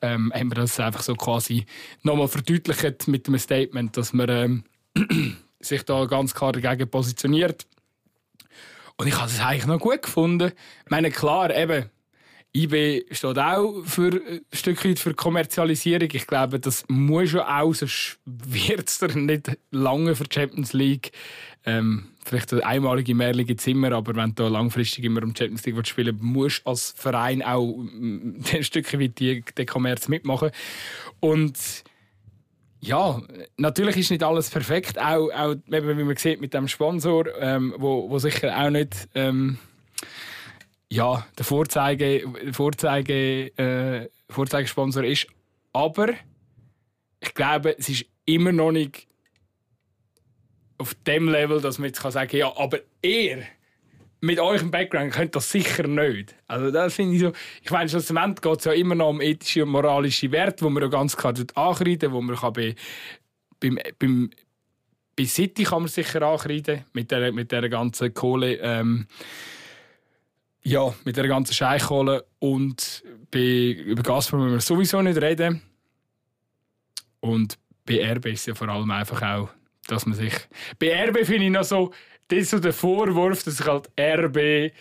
ähm, haben wir das einfach so quasi nochmal verdeutlicht mit einem Statement, dass man ähm, sich da ganz klar dagegen positioniert. Und ich habe es eigentlich noch gut gefunden. Ich meine, klar, eben, IB steht auch für ein Stück weit für Kommerzialisierung. Ich glaube, das muss schon auch, sonst wird es nicht lange für die Champions League. Ähm, vielleicht eine einmalige mehrliche Zimmer, aber wenn du langfristig immer um Champions League spielen willst, musst du als Verein auch ein Stück weit die, den Kommerz mitmachen. Und ja, natürlich ist nicht alles perfekt. Auch, auch wie man sieht mit dem Sponsor, ähm, wo, wo sicher auch nicht ähm, ja, der Vorzeige, Vorzeige, äh, Vorzeigesponsor ist. Aber ich glaube, es ist immer noch nicht auf dem Level, dass man jetzt sagen kann, ja, aber ihr mit eurem Background könnt das sicher nicht. Also das finde ich so. Ich meine, schlussendlich geht es ja immer noch um ethische und moralische Werte, wo man ja ganz klar ankreiden wo man kann bei, beim, beim, bei City kann man sicher ankreiden mit der, mit der ganzen Kohle. Ähm, ja, mit der ganzen Scheichkohle und bei, über Gazprom müssen wir sowieso nicht reden. Und bei RB ist ja vor allem einfach auch, dass man sich... Bei RB finde ich noch so, ist so der Vorwurf, dass sich halt RB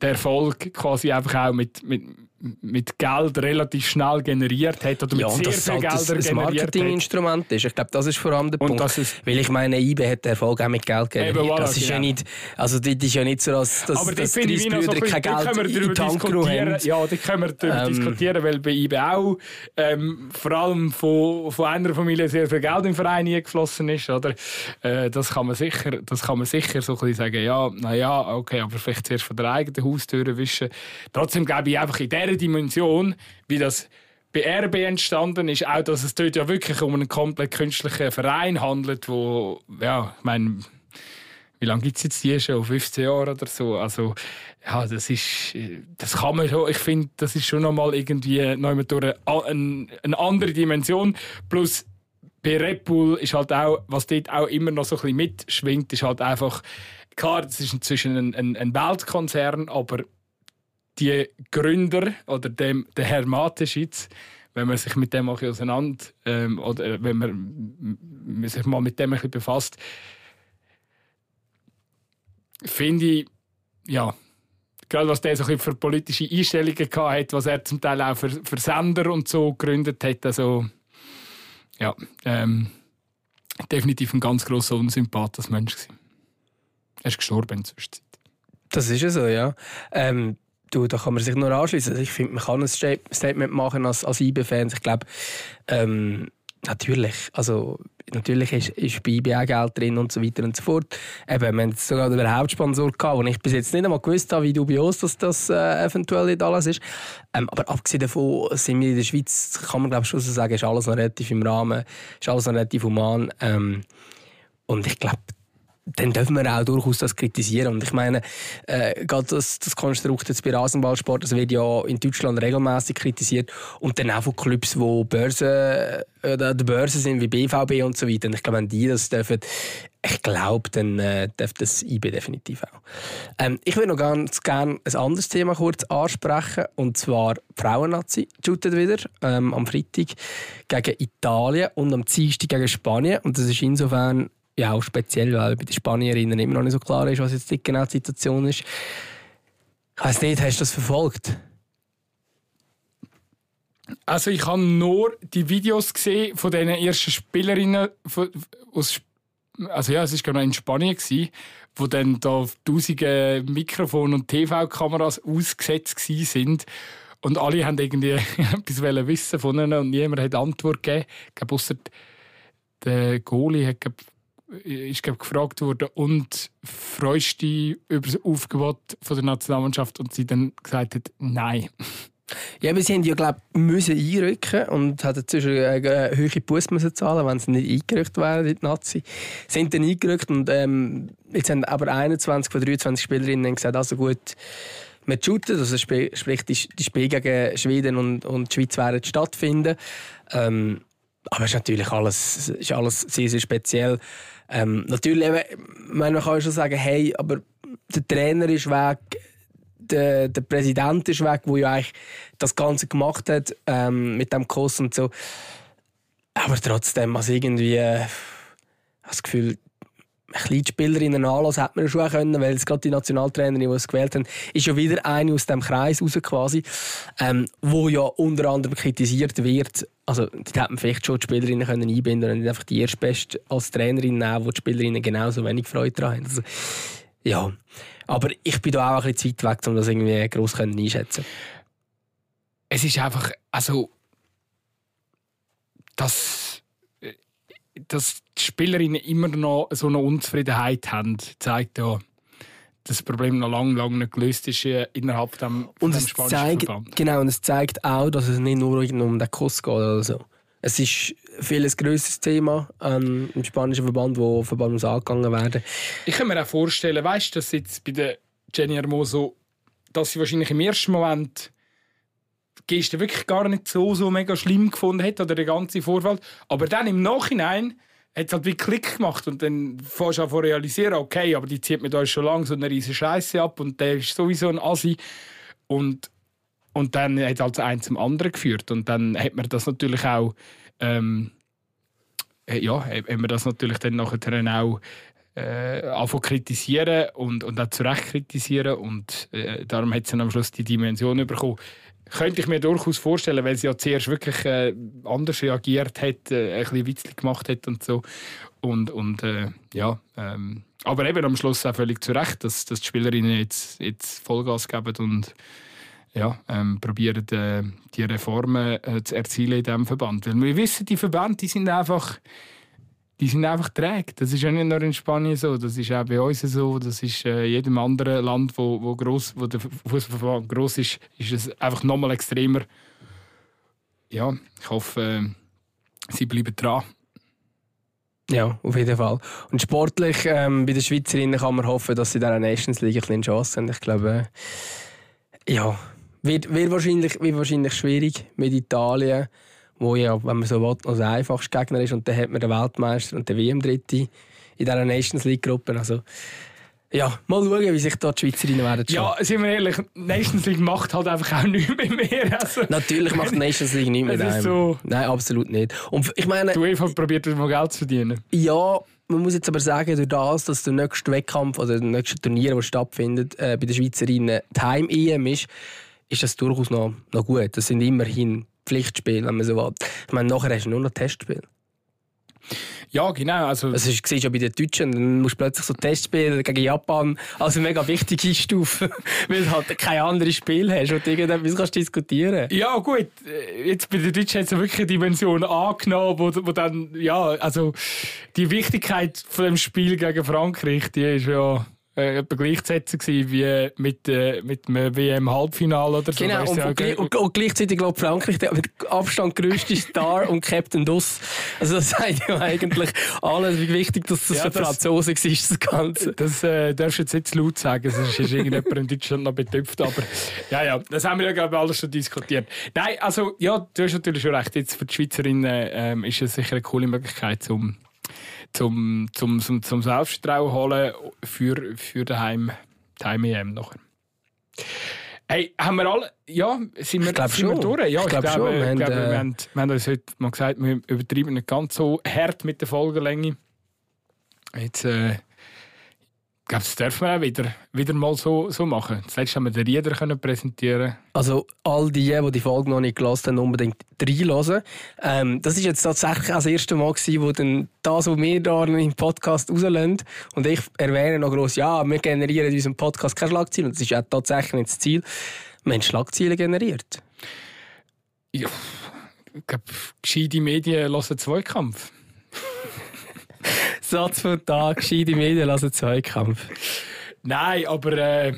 der Erfolg quasi einfach auch mit, mit, mit Geld relativ schnell generiert hat oder mit ja, sehr viel halt Geld ein Marketinginstrument ist. Ich glaube, das ist vor allem der und Punkt. Weil ich meine, IB hat den Erfolg auch mit Geld generiert. Eben, voilà, das ist genau. ja nicht, also das ist ja nicht so, dass, dass, aber dass das finde ich so Brüder ein kein Geld in die diskutieren. haben. Ja, da können wir darüber Ähm. diskutieren, weil bei IB auch ähm, vor allem von, von einer Familie sehr viel Geld im Verein eingeflossen ist. Oder? Äh, das, kann man sicher, das kann man sicher so ein bisschen sagen, ja, naja, okay, aber vielleicht zuerst von der eigenen Haustür wischen. Trotzdem glaube ich einfach in dieser Dimension, wie das bei RB entstanden ist, auch, dass es dort ja wirklich um einen komplett künstlichen Verein handelt, wo, ja, ich meine, wie lange gibt es jetzt die schon? 15 Jahre oder so? Also, ja, das ist, das kann man schon, ich finde, das ist schon nochmal irgendwie noch durch eine, eine, eine andere Dimension. Plus, bei Red Bull ist halt auch, was dort auch immer noch so ein bisschen mitschwingt, ist halt einfach, klar, das ist inzwischen ein, ein, ein Weltkonzern, aber die Gründer oder dem, der Herr Mateschitz, wenn man sich mit dem auch auseinander ähm, oder äh, wenn man sich mal mit dem ein befasst, finde ich, ja, gerade was der so für politische Einstellungen hat, was er zum Teil auch für, für Sender und so gegründet hat, also ja, ähm, definitiv ein ganz grosser Unsympath als Mensch gewesen. Er ist gestorben in der Zwischenzeit. Das ist ja so, ja. Ähm, du, da kann man sich nur anschließen. Ich finde, man kann ein Sta- Statement machen als, als IB-Fans. Ich glaube, ähm, natürlich, also natürlich ist, ist bei IB auch Geld drin und so weiter und so fort. Eben, wir jetzt sogar den Hauptsponsor gehabt, wo ich bis jetzt nicht einmal gewusst habe, wie dubios das, das äh, eventuell nicht alles ist. Ähm, aber abgesehen davon sind wir in der Schweiz, kann man glaube ich schon so sagen, ist alles noch relativ im Rahmen, ist alles noch relativ human. Ähm, und ich glaube, dann dürfen wir auch durchaus das kritisieren. Und ich meine, äh, gerade das, das Konstrukt jetzt bei Rasenballsport, das wird ja in Deutschland regelmäßig kritisiert. Und dann auch von Clubs, wo Börse, äh, der Börse sind, wie BVB und so weiter. Und ich glaube, wenn die das dürfen, ich glaube, dann äh, darf das IB definitiv auch. Ähm, ich würde noch ganz gerne ein anderes Thema kurz ansprechen. Und zwar die Frauennazi shootet wieder ähm, am Freitag gegen Italien und am Dienstag gegen Spanien. Und das ist insofern ja auch speziell, weil bei den Spanierinnen immer noch nicht so klar ist, was jetzt die genaue Situation ist. Ich weiss nicht, hast du das verfolgt? Also ich habe nur die Videos gesehen von den ersten Spielerinnen von, aus also ja, es war genau in Spanien gsi, wo dann da tausende Mikrofone und TV-Kameras ausgesetzt sind und alle haben irgendwie etwas wissen von ihnen und niemand hat Antwort gegeben. Ich glaube, ausser der Goalie hat glaub, ist glaub, gefragt worden und freust du dich über das Aufgebot von der Nationalmannschaft und sie dann gesagt hat, nein. Ja, aber sie haben ja, glaube müssen einrücken und hatten zwischen äh, hohe Busse müssen zahlen, wenn sie nicht eingerückt wären, die Nazi. Sie sind dann eingerückt und ähm, jetzt haben aber 21 von 23 Spielerinnen gesagt, also gut, mit shooten. Also sprich, die Spiele gegen Schweden und, und die Schweiz werden stattfinden. Ähm, aber es ist natürlich alles, ist alles sehr, sehr speziell. Ähm, natürlich, man kann schon sagen, hey, aber der Trainer ist weg, der, der Präsident ist weg, der ja eigentlich das Ganze gemacht hat ähm, mit dem Kurs und so. Aber trotzdem, also irgendwie, äh, das Gefühl, ein Spielerinnen anlassen hätte man schon können, weil es gerade die Nationaltrainerin, die es gewählt haben, ist ja wieder eine aus dem Kreis raus quasi, ähm, wo ja unter anderem kritisiert wird. Also, die hätten vielleicht schon die Spielerinnen können einbinden und nicht einfach die erstbeste als Trainerin nehmen, wo die Spielerinnen genauso wenig Freude daran haben. Also, ja. Aber ich bin da auch ein bisschen zu weit weg, um das irgendwie gross einschätzen Es ist einfach, also, das dass die Spielerinnen immer noch so eine Unzufriedenheit haben, zeigt ja, dass das Problem noch lange, lange nicht gelöst ist äh, innerhalb dem, und dem spanischen zeigt, Verband. Genau, und es zeigt auch, dass es nicht nur um den Kuss geht oder so. Es ist viel ein grösseres Thema ähm, im spanischen Verband, wo Verband muss angegangen werden. Ich kann mir auch vorstellen, weißt du, dass jetzt bei der Jenny Hermoso, dass sie wahrscheinlich im ersten Moment Geste wirklich gar nicht so, so mega schlimm gefunden hat oder der ganze Vorfall. Aber dann im Nachhinein hat es halt wie Klick gemacht und dann fährst du an realisieren, okay, aber die zieht mir da schon lange so eine riesige Scheiße ab und der ist sowieso ein Assi. Und, und dann hat halt eins zum anderen geführt und dann hat man das natürlich auch ähm, äh, ja, hat man das natürlich dann nachher auch äh, kritisieren und, und auch zu kritisieren und äh, darum hat es dann am Schluss die Dimension bekommen könnte ich mir durchaus vorstellen, weil sie ja zuerst wirklich äh, anders reagiert hat, äh, ein bisschen witzig gemacht hat und so. Und, und äh, ja, ähm, aber eben am Schluss auch völlig zu Recht, dass, dass die Spielerinnen jetzt, jetzt Vollgas geben und ja, ähm, probieren, äh, die Reformen äh, zu erzielen in diesem Verband. Weil wir wissen, die Verbände die sind einfach die sind einfach träge. Das ist ja nicht nur in Spanien so, das ist auch bei uns so, das ist in äh, jedem anderen Land, wo, wo, gross, wo der Fußballverband groß ist, ist es einfach nochmal extremer. Ja, ich hoffe, äh, sie bleiben dran. Ja, auf jeden Fall. Und sportlich ähm, bei den Schweizerinnen kann man hoffen, dass sie in der Nations League ein bisschen Chance haben. Ich glaube, äh, ja, wird, wird, wahrscheinlich, wird wahrscheinlich schwierig mit Italien wo ja, wenn man so will, also der einfachste Gegner ist. Und dann hat man den Weltmeister und den WM-Dritte in dieser Nations League-Gruppe. Also, ja, mal schauen, wie sich da die Schweizerinnen werden Ja, sind wir ehrlich, Nations League macht halt einfach auch nichts mehr. mehr. Also, Natürlich macht Nations League nichts mehr. So Nein, absolut nicht. Und ich meine, du einfach probiert, mal Geld zu verdienen. Ja, man muss jetzt aber sagen, durch das, dass der nächste Wettkampf oder der nächste Turnier, das stattfindet, äh, bei den Schweizerinnen Time-EM ist, ist das durchaus noch, noch gut. Das sind immerhin Pflichtspiel, wenn man so will. Ich meine, nachher hast du nur noch Testspiel. Ja, genau. Also, also ist, siehst ja bei den Deutschen, dann musst du plötzlich so Testspiele gegen Japan als eine mega wichtige Stufe, weil du halt kein anderes Spiel hast und irgendetwas kannst diskutieren. Ja, gut. Jetzt bei den Deutschen hat es wirklich eine Dimension angenommen, wo, wo dann, ja, also die Wichtigkeit von dem Spiel gegen Frankreich, die ist ja äh, gleichzusetzen wie mit, äh, mit einem WM-Halbfinale oder so. Genau, und, und, und, und, gleichzeitig glaube Frankreich der mit Abstand grösste Star und Captain Duss. Also das sagt ja eigentlich alles, wie wichtig dass das ja, für das, Franzosen ist, das Ganze. Das äh, darfst du jetzt nicht laut sagen, sonst ist irgendjemand in Deutschland noch betüpft, aber ja, ja, das haben wir ja glaube ich alles schon diskutiert. Nein, also ja, du hast natürlich schon recht, jetzt für die Schweizerinnen ähm, ist es sicher eine coole Möglichkeit, um zum, zum, zum, zum Selbstvertrauen holen für, für daheim, daheim EM nachher. Hey, haben wir alle, ja, sind wir, ich sind wir durch? Ja, ich, ich glaube schon. Wir, haben, äh... wir, haben, wir haben uns heute mal gesagt, wir übertreiben nicht ganz so hart mit der Folgenlänge. Jetzt äh, glaube, das dürfen wir auch wieder, wieder mal so, so machen. Das letzte haben wir den Rieder können präsentieren Also all die, die die Folge noch nicht gelesen haben, unbedingt reinhören. Ähm, das ist jetzt tatsächlich auch das erste Mal gewesen, wo dann das, was wir da im Podcast rauslösen und ich erwähne noch gross, ja, wir generieren in unserem Podcast keine Schlagzeilen. Das ist ja tatsächlich nicht das Ziel. Wir haben Schlagzeilen generiert. Ja, ich glaube, gescheite Medien hören Zweikampf. Satz von Tag, gescheite Medien lassen Zweikampf. Nein, aber äh,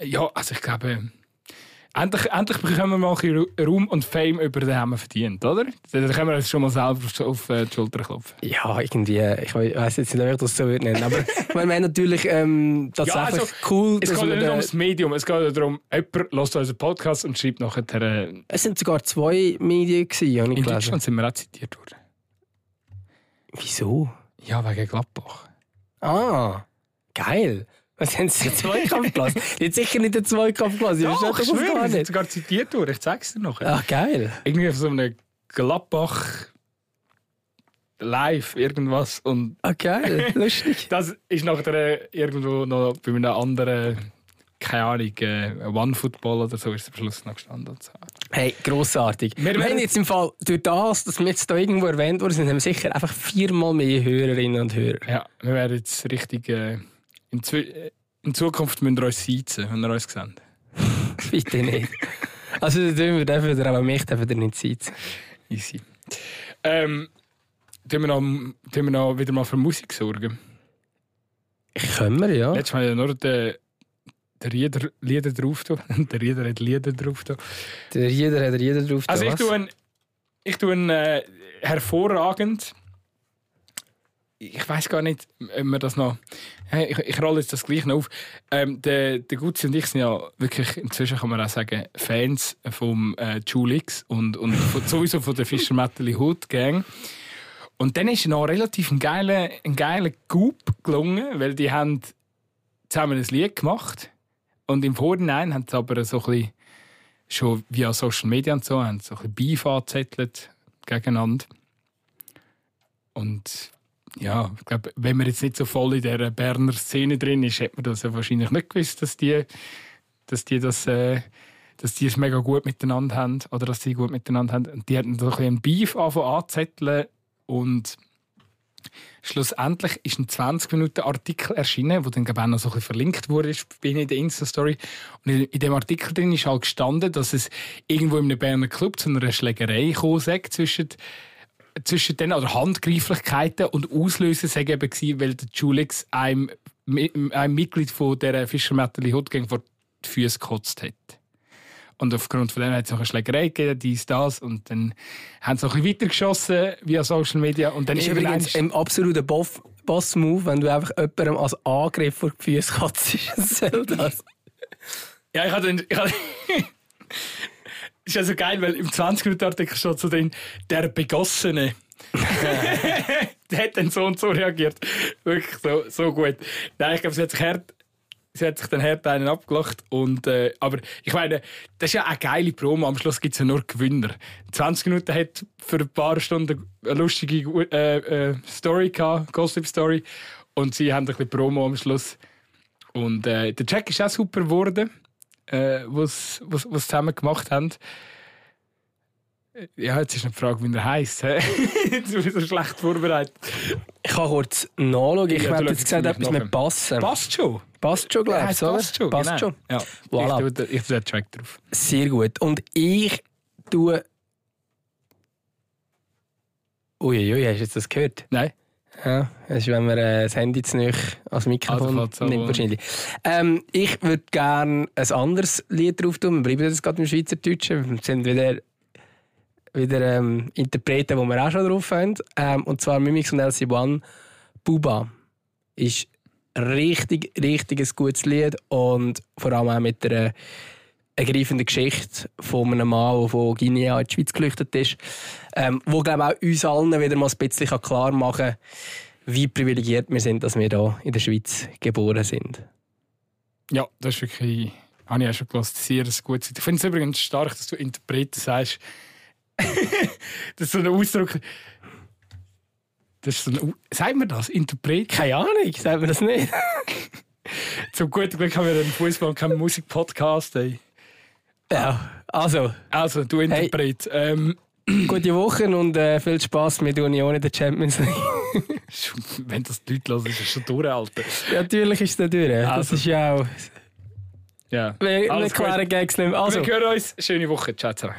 ja, also ich glaube, Endlich, endlich bekommen wir mal ein Raum und Fame über den haben wir verdient, oder? Dann können wir uns schon mal selber auf, äh, die Schulter klopfen. Ja, irgendwie, ich weiß jetzt nicht, ob ich das so würde nennen, aber ich meine, wir haben natürlich ähm, tatsächlich also, cool... Es geht nicht ums Medium, es geht darum, jemand hört unseren Podcast und schreibt nachher... Äh, Es sind sogar zwei Medien gewesen, habe ich in gelesen. Deutschland sind wir auch zitiert worden. Wieso? Ja, wegen Gladbach. Ah, geil. Was haben sie den Zweikampf gelassen? Jetzt sicher nicht den Zweikampf gelassen. Verstehe ich das schwöre, gar nicht. sogar zitiert worden. Ich zeig's dir nachher. Ach, geil. Irgendwie auf so einem Gladbach live irgendwas und Ah, geil. Lustig. das ist nachher äh, irgendwo noch bei einem anderen keine Ahnung, äh, One Football oder so ist am Schluss noch gestanden. Hey, grossartig. Wir Wir, werden- haben jetzt im Fall, durch das, dass wir jetzt hier irgendwo erwähnt worden sind, haben wir sicher einfach viermal mehr Hörerinnen und Hörer. Ja, wir werden jetzt richtig. Äh, in, äh, in Zukunft müsst ihr uns siezen, wenn ihr uns seht. Bitte nicht. Also, da dürfen wir dürfen wir aber mich dürfen wir nicht sitzen. Easy. Ähm, tun wir, noch, tun wir noch wieder mal für Musik sorgen? Können wir, ja. Letztes Mal ja nur den, den Lieder, Lieder drauf. tun. der Lieder hat Lieder drauf. tun. Der jeder hat jeder drauf. Also ich tue, ein, ich tue ein, äh, hervorragend. Ich weiß gar nicht, ob wir das noch. Ich, ich rolle jetzt das gleich noch auf. Ähm, der, der Gutzi und ich sind ja wirklich, inzwischen kann man auch sagen, Fans vom äh, Julix und, und von, sowieso von der Fischer Metal Hood Gang. Und dann ist noch relativ ein geiler, ein geiler Coup gelungen, weil die haben zusammen ein Lied gemacht. Und im Vorhinein haben sie aber so ein bisschen schon via Social Media und so, haben so ein bisschen Beef angezettelt gegeneinander. Und ja, ich glaube, wenn man jetzt nicht so voll in der Berner Szene drin ist, hätte man das ja wahrscheinlich nicht gewusst, dass die, dass die das, äh, dass die es mega gut miteinander haben oder dass sie gut miteinander haben. Und die hatten so ein bisschen einen Beef anzuzetteln und schlussendlich ist ein 20 Minuten Artikel erschienen, wo dann auch noch so ein verlinkt wurde ihnen in der Insta-Story. Und in, in dem Artikel drin ist halt gestanden, dass es irgendwo in einem Berner Club zu einer Schlägerei gekommen zwischen zwischen denen, oder Handgreiflichkeiten und Auslöser sei eben gewesen, weil der Julix einem, einem Mitglied von der Fischer Metal Hood Gang vor die Füße gekotzt hat. Und aufgrund von dem hat es noch eine Schlägerei gegeben, dies, das. Und dann haben sie noch ein bisschen weitergeschossen via Social Media. Und dann ist übrigens ein absoluter Boff- Boss-Move, wenn du einfach jemandem als Angriff vor die Füße. Soll das? Ja, ich hatte. Ich hatte ist ja so geil, weil im 20-Minuten-Artikel steht so drin, der Begossene. der hat dann so und so reagiert. Wirklich so, so gut. Nein, ich glaube, sie hat sich hart. Sie hat sich dann hart einen abgelacht. Und, äh, aber ich meine, das ist ja eine geile Promo. Am Schluss gibt es ja nur Gewinner. 20 Minuten hat für ein paar Stunden eine lustige äh, äh, Story gehabt, Gossip-Story. Und sie haben ein bisschen Promo am Schluss. Und äh, der Jack ist auch super geworden, äh, was was was zusammen gemacht haben. Äh, Ja, jetzt ist eine Frage, wie er heisst. Jetzt bin ich so schlecht vorbereitet. Ich kann kurz nachschauen. Ich Ja, habe jetzt gesagt, etwas mit Passen. Passt schon. Passt schon, glaube ich. passt schon. Passt genau. schon. Ja. Voilà. Ich tue, ich tue den Track drauf. Sehr gut. Und ich tue. Uiuiui, hast du jetzt das gehört? Nein. Ja, das ist, wenn man äh, das Handy zu nahe als Mikrofon so- nimmt. Wahrscheinlich. Ähm, ich würde gerne ein anderes Lied drauf tun. Wir bleiben jetzt gerade im Schweizerdeutschen. Wir sind wieder, wieder ähm, Interpreten, die wir auch schon drauf haben. Ähm, und zwar Mimix und LC1 Buba. Ist richtig, richtig ein gutes Lied und vor allem auch mit einer ergreifenden Geschichte von einem Mann, der von Guinea in die Schweiz geflüchtet ist, ähm, wo glaube auch uns allen wieder mal ein bisschen klar machen kann, wie privilegiert wir sind, dass wir hier in der Schweiz geboren sind. Ja, das ist wirklich. Habe ich auch schon gehört. Sehr gutes Ich finde es übrigens stark, dass du Interpreten sagst. das ist so ein Ausdruck. Das ist so ein, sagt man das? Interpret? Keine Ahnung, sagt man das nicht? Zum guten Glück haben wir einen Fußball und keinen Musikpodcast. Ey. ja, also, Also, du Interpret. Ähm, gute Woche und äh, viel Spaß mit Union in der Champions League. wenn das die Leute hören, ist das schon durch, Alter. ja, natürlich ist es durch. Das Also. ist ja auch... Ja. Wir, wir klären. Gags nicht mehr. Also, Wir hören uns. Schöne Woche. Ciao zusammen.